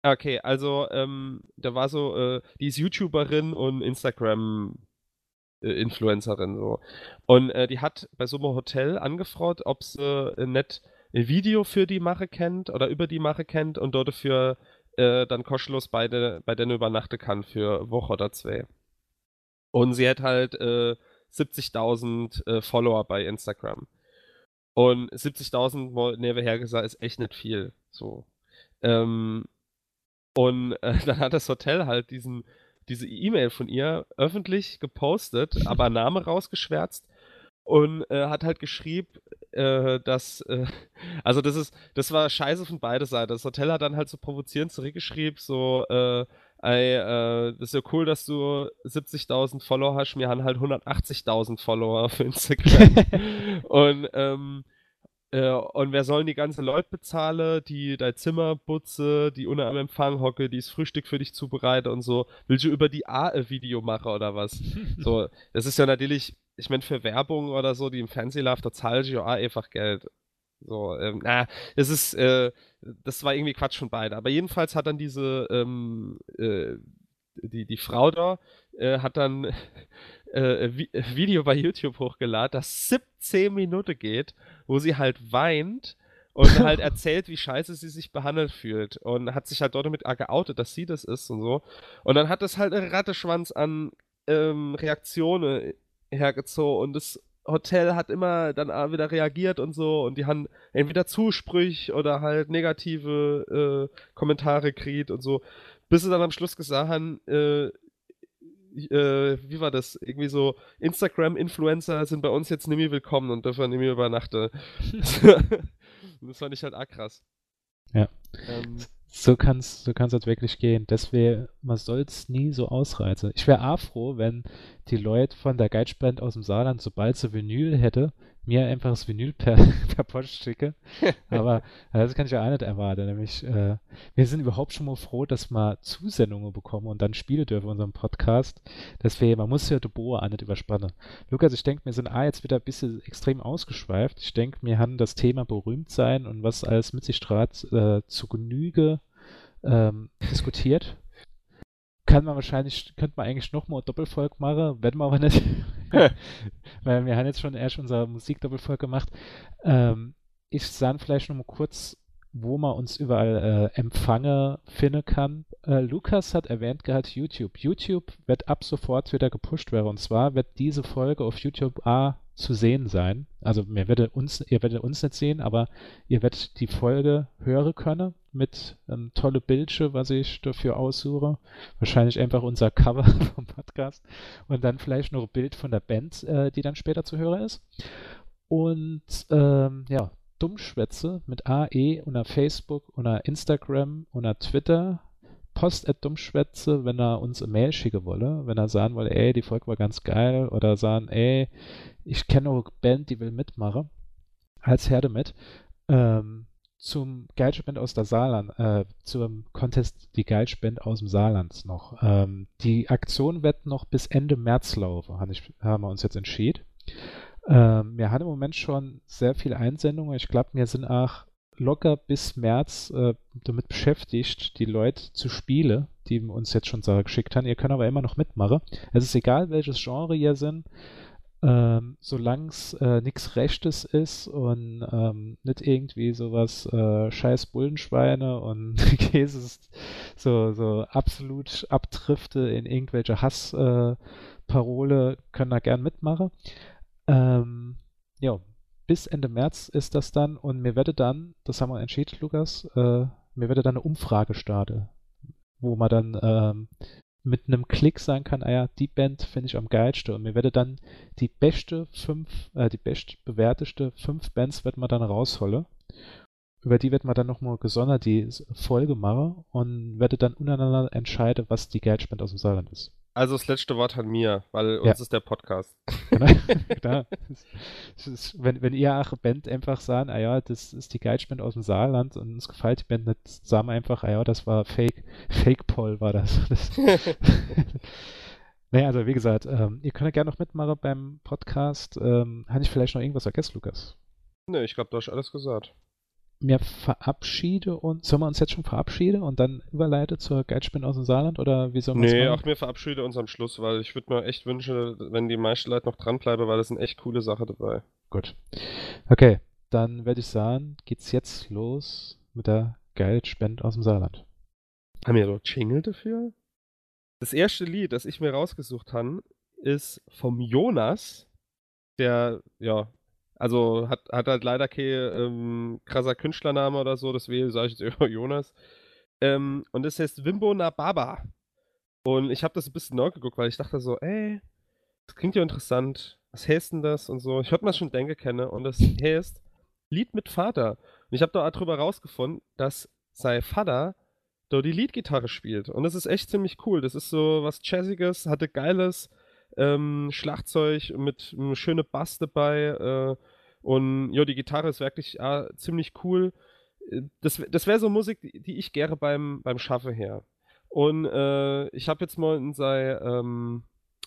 Okay, also ähm, da war so, äh, die ist YouTuberin und Instagram äh, Influencerin so. Und äh, die hat bei einem Hotel angefragt, ob sie äh, nicht ein Video für die Mache kennt oder über die Mache kennt und dort dafür äh, dann kostenlos beide, bei denen übernachten kann für Woche oder zwei. Und sie hat halt äh, 70.000 äh, Follower bei Instagram. Und 70.000 mal nebenher gesagt ist echt nicht viel. So. Ähm, und äh, *laughs* dann hat das Hotel halt diesen diese E-Mail von ihr öffentlich gepostet, aber Name rausgeschwärzt und äh, hat halt geschrieben, äh, dass, äh, *laughs* also das ist, das war scheiße von beide Seiten. Das Hotel hat dann halt so provozierend zurückgeschrieben, so, äh, ey, äh, das ist ja cool, dass du 70.000 Follower hast, wir haben halt 180.000 Follower auf Instagram. *laughs* und, ähm, äh, und wer sollen die ganzen Leute bezahlen, die dein Zimmer putze, die unter am Empfang hocke, die das Frühstück für dich zubereite und so? Willst du über die A ein Video machen oder was? *laughs* so, das ist ja natürlich, ich meine, für Werbung oder so, die im Fernsehen läuft, da zahle ich ja einfach Geld. So, ähm, na, es ist, äh, das war irgendwie Quatsch von beiden. Aber jedenfalls hat dann diese, ähm, äh, die, die Frau da, äh, hat dann äh, Video bei YouTube hochgeladen, das 17 Minuten geht, wo sie halt weint und *laughs* halt erzählt, wie scheiße sie sich behandelt fühlt und hat sich halt dort damit geoutet, dass sie das ist und so. Und dann hat das halt einen Ratteschwanz an ähm, Reaktionen hergezogen und das Hotel hat immer dann wieder reagiert und so und die haben entweder Zusprüche oder halt negative äh, Kommentare gekriegt und so, bis sie dann am Schluss gesagt haben, äh, äh, wie war das? Irgendwie so, Instagram-Influencer sind bei uns jetzt nicht mehr willkommen und dürfen nicht mehr übernachten. *laughs* das fand ich halt auch krass. Ja. Ähm, so kann es so kann's halt wirklich gehen. Deswegen, man soll es nie so ausreizen. Ich wäre auch froh, wenn die Leute von der Geitspend aus dem Saarland, sobald sie Vinyl hätte, mir einfach das Vinyl per, *laughs* per Post schicke. *laughs* Aber äh, das kann ich ja auch nicht erwarten. Nämlich, äh, wir sind überhaupt schon mal froh, dass wir Zusendungen bekommen und dann spielen dürfen in unserem Podcast. Deswegen, man muss ja die Boa auch nicht überspannen. Lukas, ich denke, wir sind ah, jetzt wieder ein bisschen extrem ausgeschweift. Ich denke, wir haben das Thema berühmt sein und was alles mit sich trat, äh, zu Genüge ähm, diskutiert. Kann man wahrscheinlich, könnte man eigentlich noch mal Doppelfolge machen, werden wir aber nicht. *laughs* *laughs* Weil wir haben jetzt schon erst unsere Musikdoppelfolge gemacht. Ähm, ich sage vielleicht noch mal kurz wo man uns überall äh, Empfange finden kann. Äh, Lukas hat erwähnt gehabt YouTube. YouTube wird ab sofort wieder gepusht werden. Und zwar wird diese Folge auf YouTube A zu sehen sein. Also ihr werdet uns, ihr werdet uns nicht sehen, aber ihr werdet die Folge hören können mit ähm, tolle Bildschirme, was ich dafür aussuche. Wahrscheinlich einfach unser Cover *laughs* vom Podcast und dann vielleicht noch ein Bild von der Band, äh, die dann später zu hören ist. Und ähm, ja, Dummschwätze mit AE unter Facebook, unter Instagram, unter Twitter. Post at Dummschwätze, wenn er uns eine Mail schicken wolle, wenn er sagen wolle, ey, die Folge war ganz geil, oder sagen, ey, ich kenne eine Band, die will mitmachen, als Herde mit. Ähm, zum Geilspend aus der Saarland, äh, zum Contest die Geilspend aus dem Saarland noch. Ähm, die Aktion wird noch bis Ende März laufen, haben, wir uns jetzt entschieden. Ähm, wir haben im Moment schon sehr viele Einsendungen. Ich glaube, wir sind auch locker bis März äh, damit beschäftigt, die Leute zu spielen, die uns jetzt schon geschickt haben. Ihr könnt aber immer noch mitmachen. Es ist egal, welches Genre ihr sind. Ähm, solange es äh, nichts Rechtes ist und ähm, nicht irgendwie sowas äh, scheiß Bullenschweine und *laughs* Käse so, so absolut abtrifte in irgendwelche Hassparole, äh, können da gern mitmachen. Ähm, ja, bis Ende März ist das dann und mir werde dann, das haben wir entschieden, Lukas, äh, mir werde dann eine Umfrage starten, wo man dann ähm, mit einem Klick sagen kann, ah ja, die Band finde ich am geilsten und mir werde dann die beste fünf, äh, die best bewerteste fünf Bands wird man dann rausholen. Über die wird man dann nochmal gesondert die Folge machen und werde dann untereinander entscheiden, was die Geldspende aus dem Saarland ist. Also das letzte Wort an mir, weil uns ja. ist der Podcast. Genau. *laughs* genau. Ist, wenn, wenn ihr eure Band einfach sagen, ah ja, das ist die Geilspende aus dem Saarland und uns gefällt die Band nicht, sagen wir einfach, ah ja, das war Fake, *laughs* Fake Poll war das. *laughs* das naja, also wie gesagt, ähm, ihr könnt ja gerne noch mitmachen beim Podcast. Ähm, Habe ich vielleicht noch irgendwas vergessen, Lukas? Ne, ich glaube, du hast alles gesagt mir verabschiede und sollen wir uns jetzt schon verabschieden und dann überleite zur Geldspinne aus dem Saarland oder wie soll man Nee, auch mir verabschiede uns am Schluss, weil ich würde mir echt wünschen, wenn die meisten Leute noch dranbleiben, weil das sind echt coole Sachen dabei. Gut. Okay, dann werde ich sagen, geht's jetzt los mit der Geldspende aus dem Saarland. Haben wir dort Jingle dafür? Das erste Lied, das ich mir rausgesucht habe, ist vom Jonas, der ja also hat, hat halt leider kein ähm, krasser Künstlername oder so, deswegen sage ich jetzt *laughs* Jonas. Ähm, und das heißt Wimbo Nababa. Und ich habe das ein bisschen neu geguckt, weil ich dachte so, ey, das klingt ja interessant. Was heißt denn das und so? Ich hab mal schon denke kenne und das heißt Lied mit Vater. Und ich habe da drüber rausgefunden, dass sein Vater da die Leadgitarre spielt. Und das ist echt ziemlich cool. Das ist so was Jazziges, hatte geiles ähm, Schlagzeug mit einem schönen Bass dabei. Äh, und ja, die Gitarre ist wirklich ja, ziemlich cool. Äh, das, das wäre so Musik, die, die, ich gerne beim, beim Schaffe her. Und äh, ich habe jetzt mal in sein, ähm,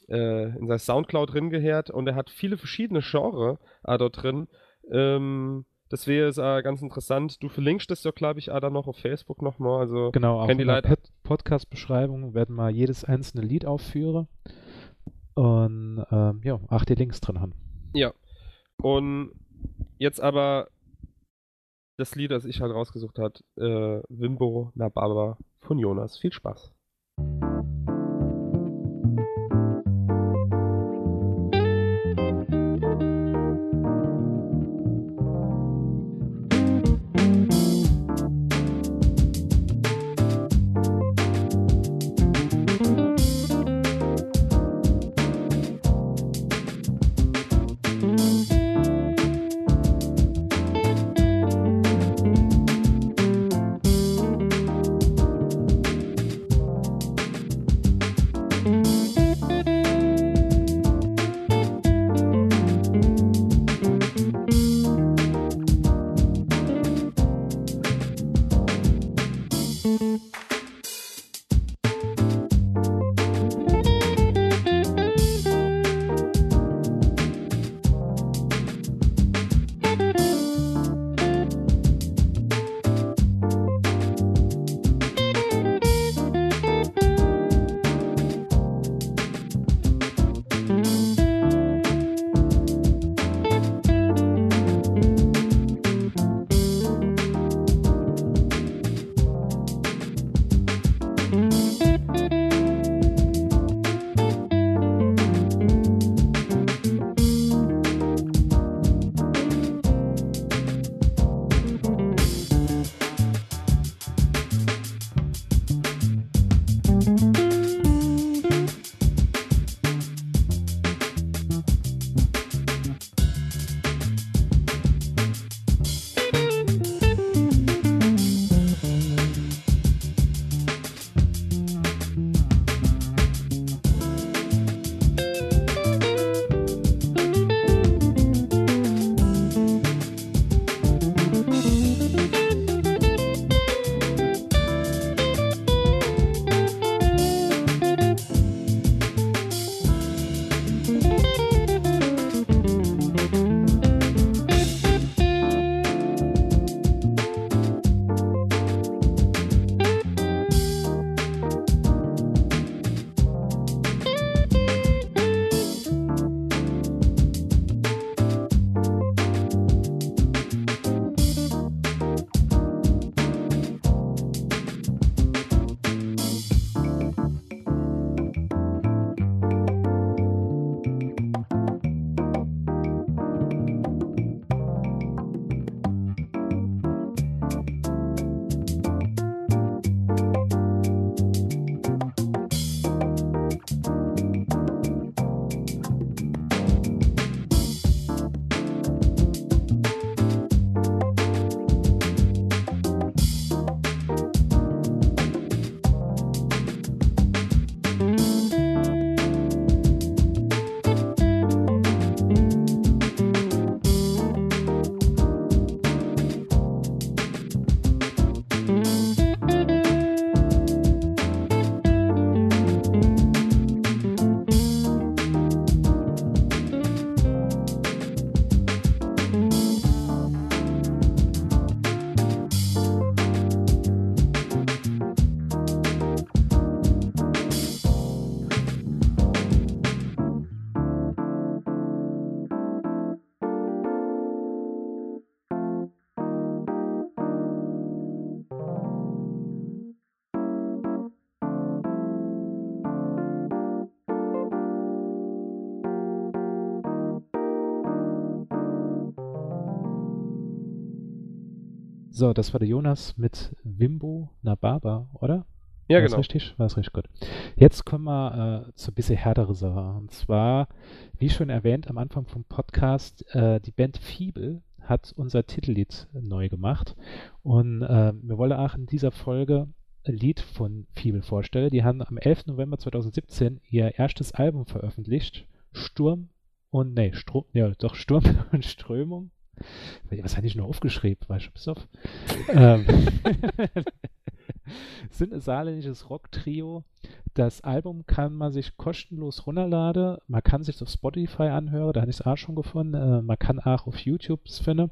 äh, in sein Soundcloud drin gehört und er hat viele verschiedene Genres äh, dort drin. Ähm, das wäre äh, ganz interessant. Du verlinkst das ja, glaube ich, auch dann noch auf Facebook nochmal. Also genau, auch in der Podcast-Beschreibung werden wir jedes einzelne Lied aufführen. Und ähm, ja, auch die Links drin haben. Ja. Und jetzt aber das Lied, das ich halt rausgesucht habe, äh, Wimbo Nababa von Jonas. Viel Spaß. So, das war der Jonas mit Wimbo Nababa, oder? Ja, war genau. richtig? War es richtig gut. Jetzt kommen wir äh, zu ein bisschen härtere Sache. Und zwar, wie schon erwähnt am Anfang vom Podcast, äh, die Band Fiebel hat unser Titellied neu gemacht. Und äh, wir wollen auch in dieser Folge ein Lied von Fiebel vorstellen. Die haben am 11. November 2017 ihr erstes Album veröffentlicht. Sturm und, nee, Strom, ja, doch Sturm *laughs* und Strömung. Was hatte ich noch aufgeschrieben? Weißt du, bis auf? ähm, *laughs* sind ein saarländisches Rock-Trio. Das Album kann man sich kostenlos runterladen. Man kann sich auf Spotify anhören, da habe ich es auch schon gefunden. Äh, man kann auch auf YouTube es finden.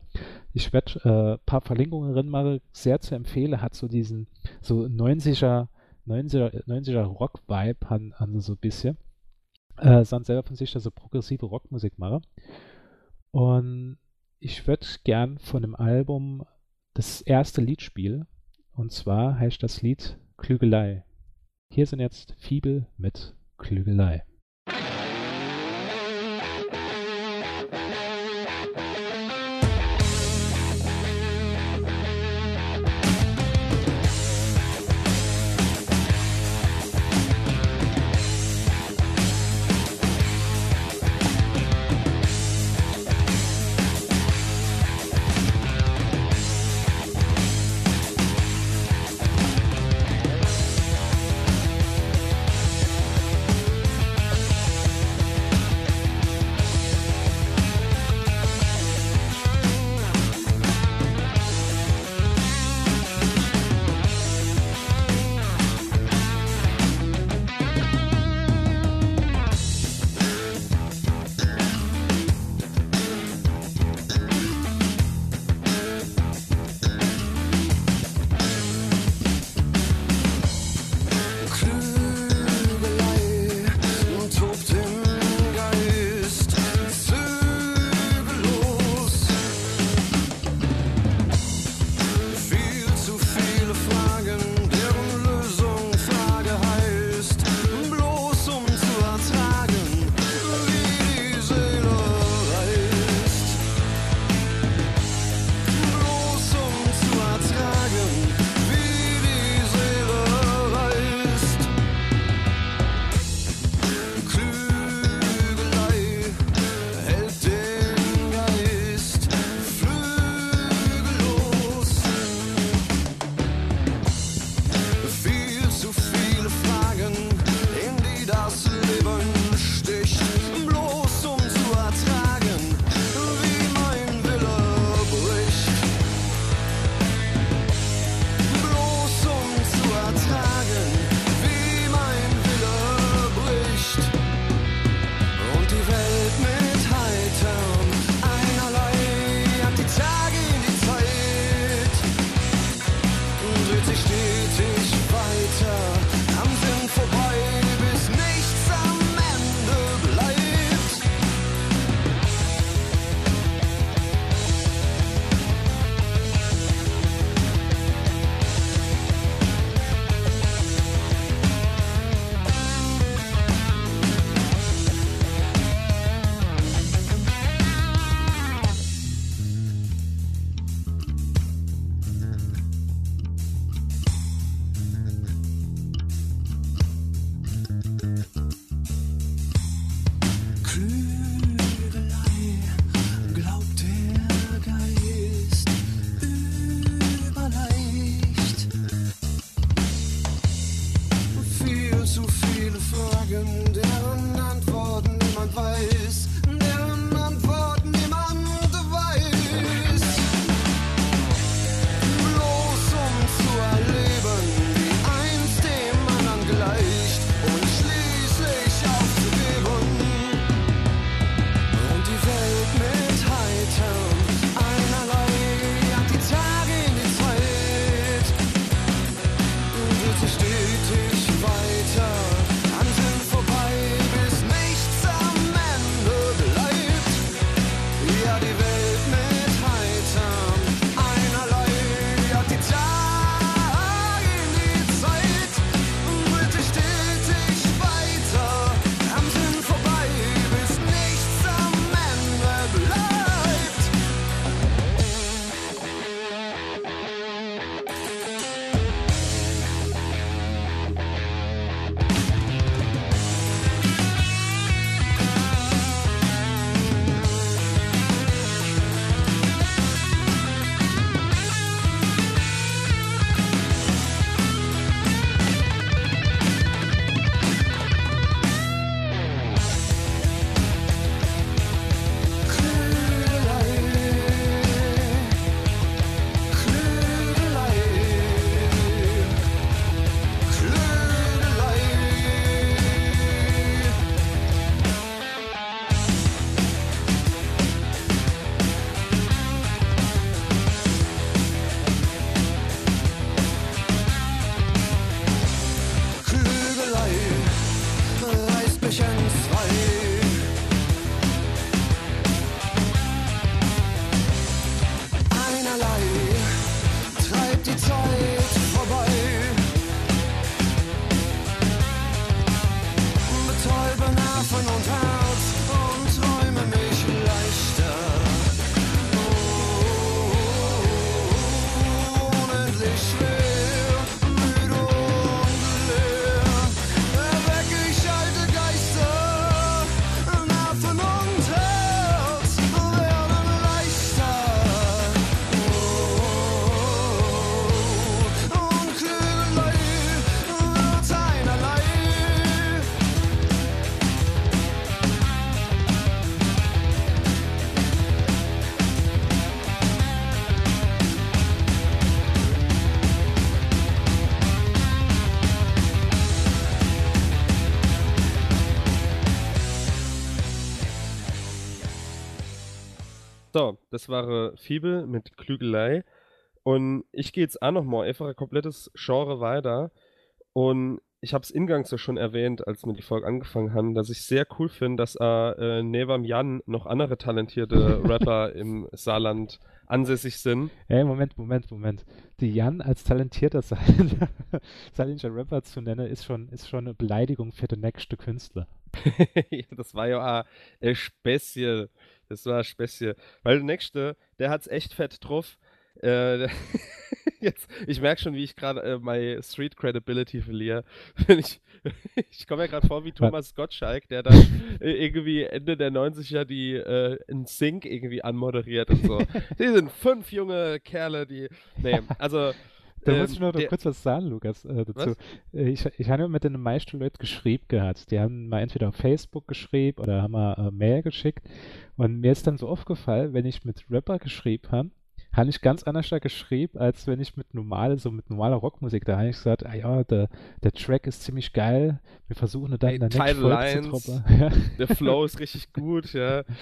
Ich werde ein äh, paar Verlinkungen drin machen. Sehr zu empfehlen. Hat so diesen so 90er, 90er, 90er Rock-Vibe an, an so ein bisschen. Äh, sind selber von sich so progressive Rockmusik machen. Und ich würde gern von dem Album das erste Lied spielen. Und zwar heißt das Lied Klügelei. Hier sind jetzt Fiebel mit Klügelei. Das war Fibel mit Klügelei. Und ich gehe jetzt auch nochmal einfach ein komplettes Genre weiter. Und ich habe es ingangs ja schon erwähnt, als wir die Folge angefangen haben, dass ich sehr cool finde, dass äh, äh, neben Jan noch andere talentierte *laughs* Rapper im Saarland ansässig sind. Hey, Moment, Moment, Moment. Die Jan als talentierter *laughs* saarländischer Rapper zu nennen, ist schon, ist schon eine Beleidigung für den nächsten Künstler. *laughs* das war ja auch äh, speziell. Das war speziell. Weil der nächste, der hat's echt fett drauf. Äh, *laughs* jetzt, ich merke schon, wie ich gerade äh, meine Street Credibility verliere. *laughs* ich ich komme ja gerade vor wie Thomas Gottschalk, der dann irgendwie Ende der 90er die äh, in Sync irgendwie anmoderiert und so. Die sind fünf junge Kerle, die. Nee, also. Da ähm, muss ich noch der, kurz was sagen, Lukas, äh, dazu. Was? Äh, ich, ich habe mit den meisten Leuten geschrieben gehabt. Die haben mal entweder auf Facebook geschrieben oder haben mal äh, Mail geschickt. Und mir ist dann so aufgefallen, wenn ich mit Rapper geschrieben habe, habe ich ganz anders da geschrieben, als wenn ich mit normale, so mit normaler Rockmusik, da habe ich gesagt, ah ja, der, der Track ist ziemlich geil, wir versuchen dann hey, in der nächsten Folge zu Der Flow ist richtig gut, ja. *laughs*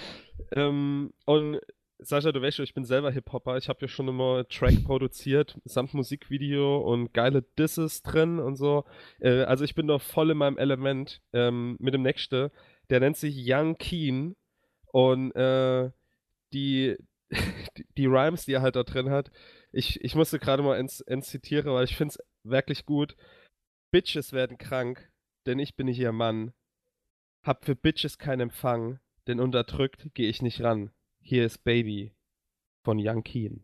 Ähm, und Sascha, du weißt schon, ich bin selber Hip-Hopper. Ich habe ja schon immer Track produziert, samt Musikvideo und geile Disses drin und so. Äh, also ich bin doch voll in meinem Element ähm, mit dem nächsten. Der nennt sich Young Keen und äh, *laughs* die, die, Rhymes, die er halt da drin hat, ich, ich musste gerade mal ins, ins zitieren, weil ich finde es wirklich gut. Bitches werden krank, denn ich bin nicht ihr Mann. Hab für Bitches keinen Empfang, denn unterdrückt gehe ich nicht ran. Hier ist Baby von Young Keen.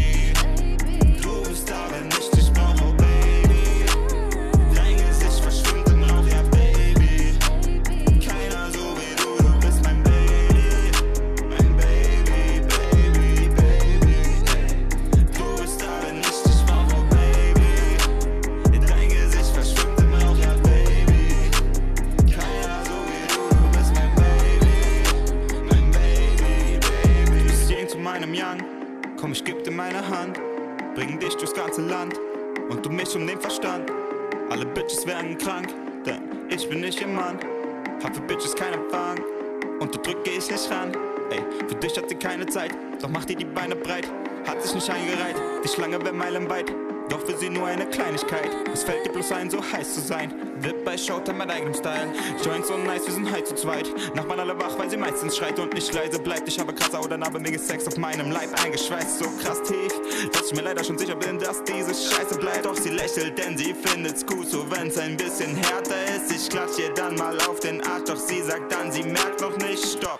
Sex auf meinem Leib eingeschweißt. So krass tief, dass ich mir leider schon sicher bin, dass diese Scheiße bleibt. Doch sie lächelt, denn sie findet's gut, so wenn's ein bisschen härter ist. Ich klatsch ihr dann mal auf den Arsch, doch sie sagt dann, sie merkt noch nicht, stopp.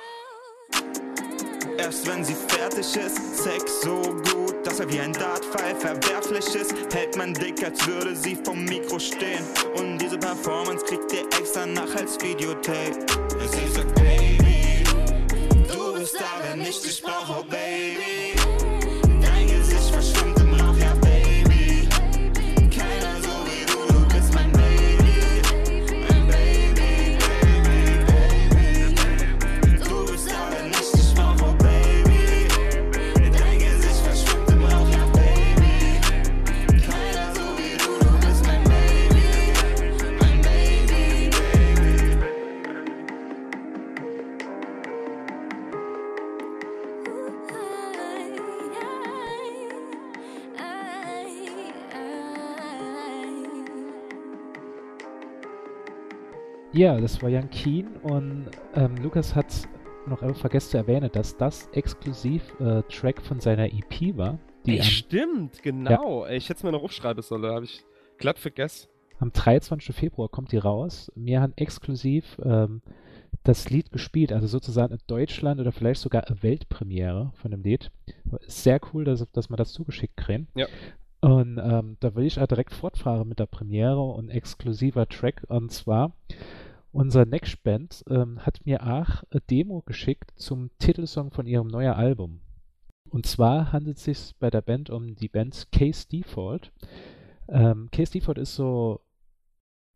Erst wenn sie fertig ist, Sex so gut dass er wie ein Dartpfeil verwerflich ist. Hält man dick, als würde sie vom Mikro stehen. Und diese Performance kriegt ihr extra nach als Videotape. Ja, das war Jan Keen und ähm, Lukas hat noch vergessen zu erwähnen, dass das exklusiv äh, Track von seiner EP war. Die Ey, stimmt, genau. Ja. Ich hätte es mir noch aufschreiben sollen, habe ich glatt vergessen. Am 23. Februar kommt die raus. Wir haben exklusiv ähm, das Lied gespielt, also sozusagen in Deutschland oder vielleicht sogar eine Weltpremiere von dem Lied. Sehr cool, dass, dass wir das zugeschickt kriegen. Ja. Und ähm, da will ich auch direkt fortfahren mit der Premiere und exklusiver Track. Und zwar, unser Next Band ähm, hat mir auch eine Demo geschickt zum Titelsong von ihrem neuen Album. Und zwar handelt es sich bei der Band um die Band Case Default. Ähm, Case Default ist so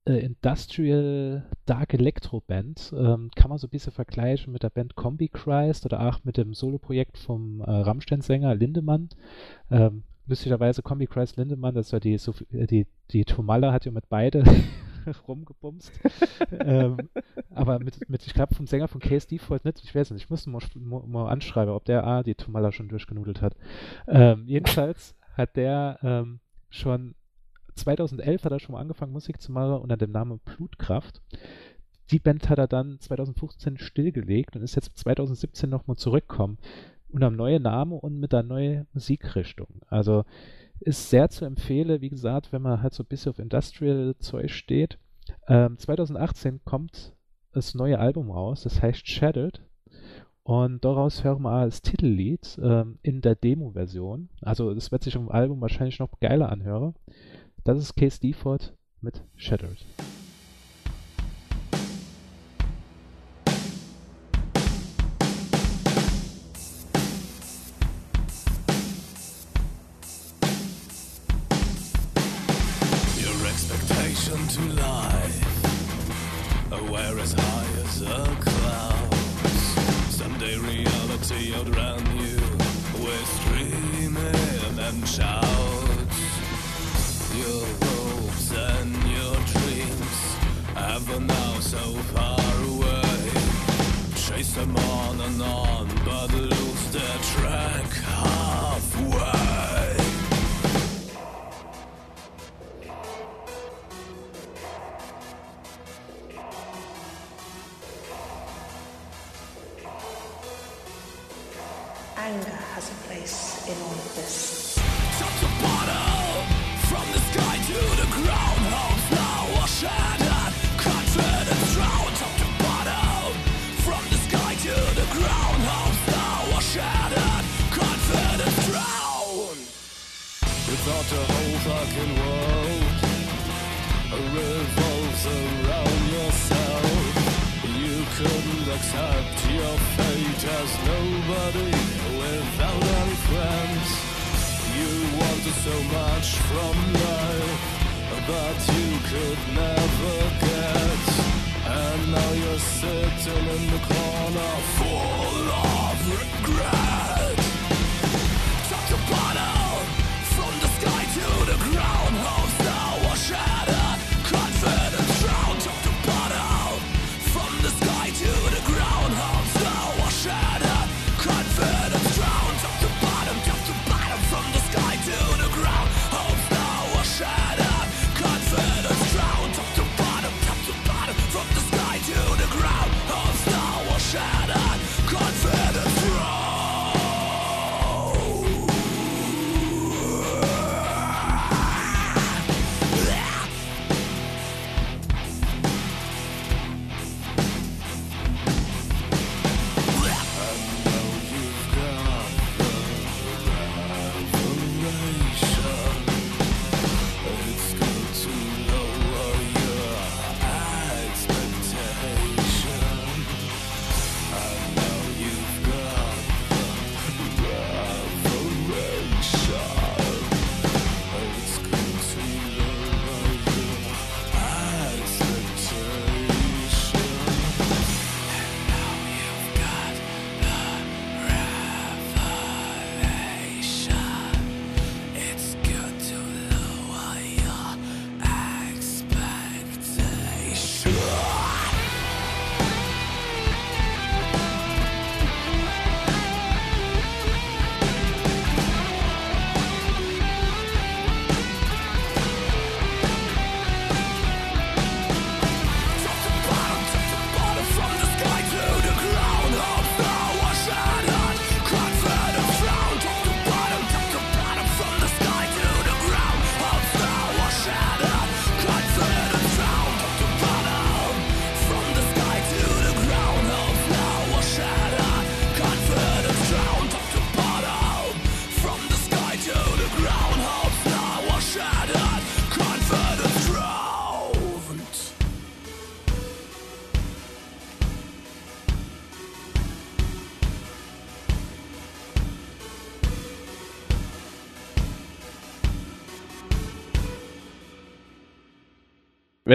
äh, Industrial Dark Electro Band. Ähm, kann man so ein bisschen vergleichen mit der Band Combi Christ oder auch mit dem Soloprojekt vom äh, Rammstein-Sänger Lindemann. Ähm, lustigerweise Combi Christ Lindemann, das war die, äh, die, die Tomalla hat ja mit beide *laughs* *laughs* rumgebumst. ähm, aber mit, mit ich glaube, vom Sänger von Case Default nicht, ich weiß nicht, ich muss mal, mal anschreiben, ob der A, die Tomala schon durchgenudelt hat. Ähm, jedenfalls hat der ähm, schon 2011 hat er schon mal angefangen, Musik zu machen unter dem Namen Blutkraft. Die Band hat er dann 2015 stillgelegt und ist jetzt 2017 nochmal zurückgekommen. Unter einem neuen Namen und mit einer neuen Musikrichtung. Also ist sehr zu empfehlen, wie gesagt, wenn man halt so ein bisschen auf Industrial-Zeug steht. Ähm, 2018 kommt das neue Album raus, das heißt Shattered. Und daraus hören wir das Titellied ähm, in der Demo-Version. Also das wird sich im Album wahrscheinlich noch geiler anhören. Das ist Case Default mit Shattered. city out around you will scream and shout. Your hopes and your dreams ever now so far away. Chase them on and on.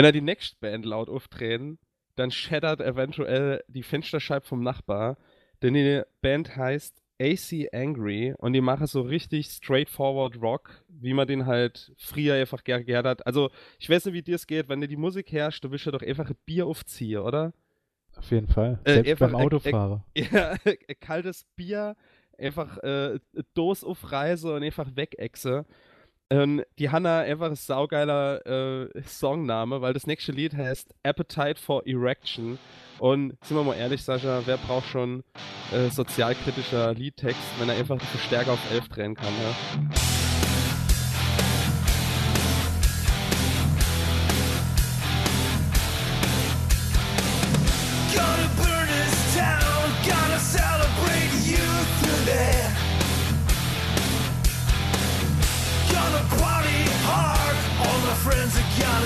Wenn er die nächste Band laut auftreten, dann shattert eventuell die Fensterscheibe vom Nachbar, denn die Band heißt AC Angry und die machen so richtig straightforward Rock, wie man den halt früher einfach gerne gehört hat. Also, ich weiß nicht, wie dir es geht, wenn dir die Musik herrscht, du willst ja doch einfach ein Bier aufziehen, oder? Auf jeden Fall. Äh, Selbst einfach, beim Autofahrer. Äh, *laughs* äh, ja, kaltes Bier, einfach äh, Dos auf Reise und einfach wegechse. Ähm, die Hanna einfach ein saugeiler äh, Songname, weil das nächste Lied heißt Appetite for Erection. Und sind wir mal ehrlich, Sascha, wer braucht schon äh, sozialkritischer Liedtext, wenn er einfach die Verstärker auf 11 drehen kann, ja?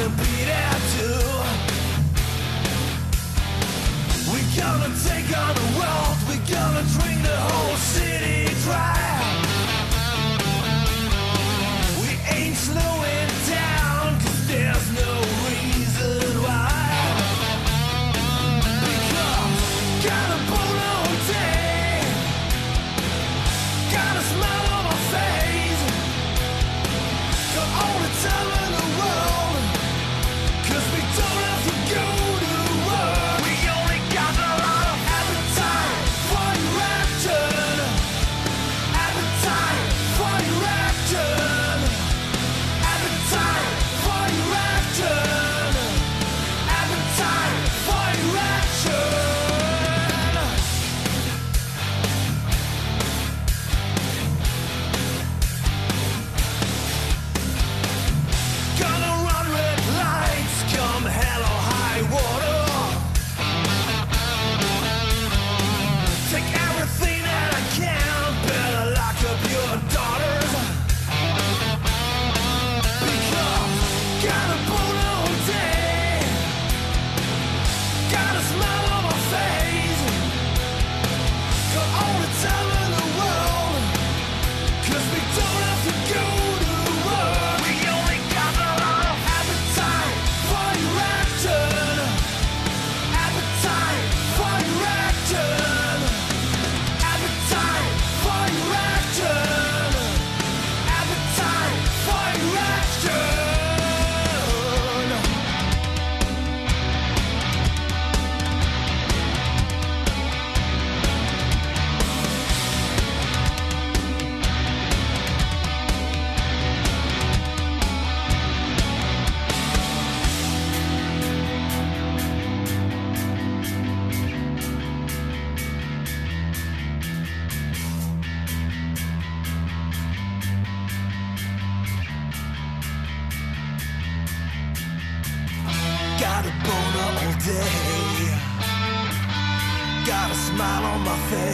Gonna be there too. We gonna take on the world, We're gonna drink the whole city dry.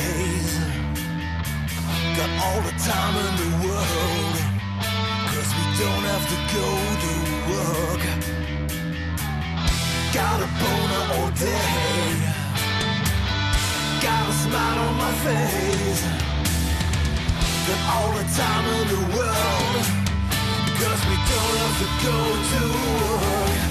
days. Got all the time in the world. Cause we don't have to go to work. Got a boner all day. Got a smile on my face. Got all the time in the world. Cause we don't have to go to work.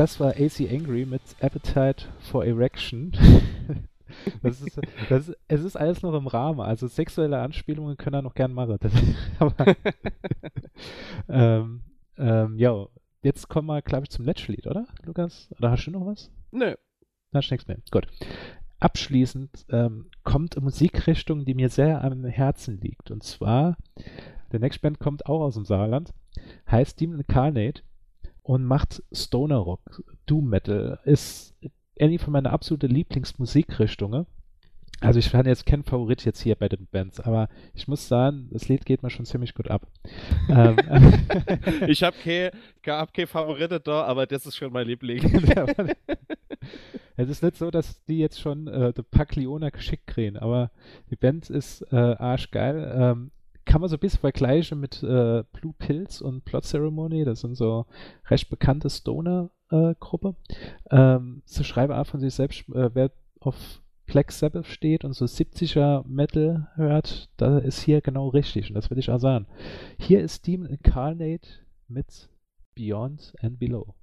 Das war AC Angry mit Appetite for Erection. *laughs* Das ist, das ist, es ist alles noch im Rahmen. Also sexuelle Anspielungen können er noch gern machen. Das, *laughs* aber, *laughs* ähm, ähm, ja, jetzt kommen wir, glaube ich, zum letzten Lied, oder, Lukas? Oder hast du noch was? Nö. Hast du nichts mehr. Gut. Abschließend ähm, kommt eine Musikrichtung, die mir sehr am Herzen liegt. Und zwar, der Next Band kommt auch aus dem Saarland, heißt Demon Incarnate und macht Stoner Rock, Doom Metal. Ist eine von meiner absoluten Lieblingsmusikrichtungen. Also ich fand jetzt kein Favorit jetzt hier bei den Bands, aber ich muss sagen, das Lied geht mir schon ziemlich gut ab. *laughs* ähm, *laughs* ich habe keine hab kein Favorite da, aber das ist schon mein Liebling. *laughs* es ist nicht so, dass die jetzt schon äh, The Pagliona geschickt kriegen, aber die Band ist äh, arschgeil. Ähm, kann man so ein bisschen vergleichen mit äh, Blue Pills und Plot Ceremony. Das sind so recht bekannte Stoner-Gruppe. ähm, sie schreiben auch von sich selbst, äh, wer auf Black Sabbath steht und so 70er Metal hört, da ist hier genau richtig und das will ich auch sagen. Hier ist Demon Incarnate mit Beyond and Below.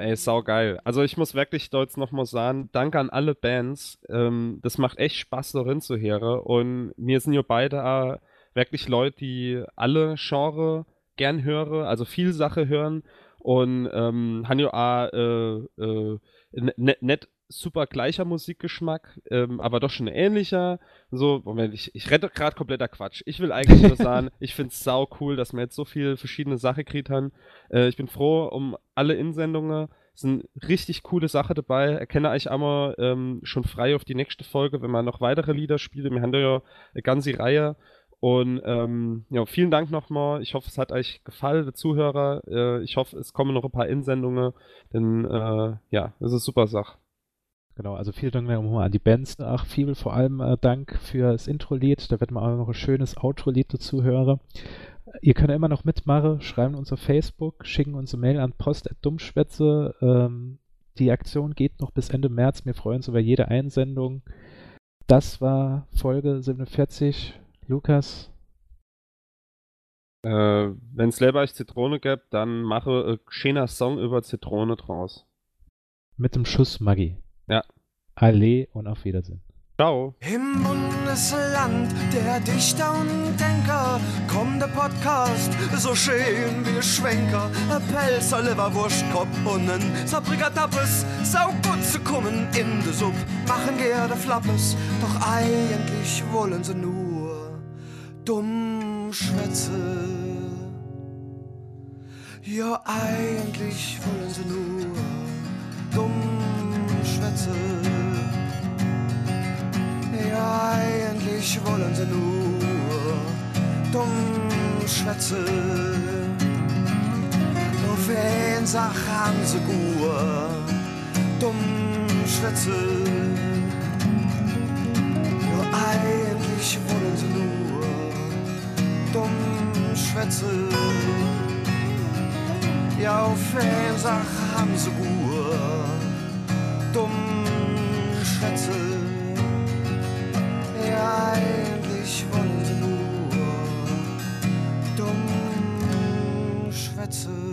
Ey, saugeil. Also ich muss wirklich dort nochmal sagen, danke an alle Bands. Ähm, das macht echt Spaß, darin zu hören. Und mir sind ja beide äh, wirklich Leute, die alle Genre gern hören, also viel Sache hören. Und ähm, haben ja auch äh, äh, nicht super gleicher Musikgeschmack, ähm, aber doch schon ähnlicher. So, Moment, ich, ich rette gerade kompletter Quatsch. Ich will eigentlich nur sagen, *laughs* ich finde es sau cool, dass wir jetzt so viele verschiedene Sachen gekriegt haben. Äh, ich bin froh um alle Insendungen. Es sind richtig coole Sachen dabei. Erkenne euch einmal ähm, schon frei auf die nächste Folge, wenn man noch weitere Lieder spielt. Wir haben da ja eine ganze Reihe. Und ähm, ja, vielen Dank nochmal. Ich hoffe, es hat euch gefallen, die Zuhörer. Äh, ich hoffe, es kommen noch ein paar Insendungen, denn äh, ja, das ist super Sache. Genau, also vielen Dank nochmal an die Bands. Ach, viel vor allem äh, Dank für das Intro-Lied. Da wird man auch noch ein schönes Outro-Lied dazu hören. Ihr könnt immer noch mitmachen, schreiben uns auf Facebook, schicken uns eine Mail an post.dummschwätze. Ähm, die Aktion geht noch bis Ende März. Wir freuen uns über jede Einsendung. Das war Folge 47. Lukas? Äh, Wenn es selber Zitrone gibt, dann mache ein schöner Song über Zitrone draus. Mit dem Schuss Maggi. Ja. Allee und auf Wiedersehen. Ciao. Im Bundesland der Dichter und Denker kommt der Podcast so schön wie Schwenker. Ein Pelzer, Leberwurstkopf und ein Sabrikatappes. Sau gut zu kommen in de Suppe. Machen gerne Flappes, doch eigentlich wollen sie nur dumm schwätze. Ja, eigentlich wollen sie nur dumm Schwätze. Ja, eigentlich wollen sie nur dumm Schwätze. Nur wen Sach haben sie gut, dumm Schwätze. Ja, eigentlich wollen sie nur dumm Schwätze. Ja, auf wen Sach haben sie gut dummen Schätzel. Ja, eigentlich wollte nur dumm Schwätzel.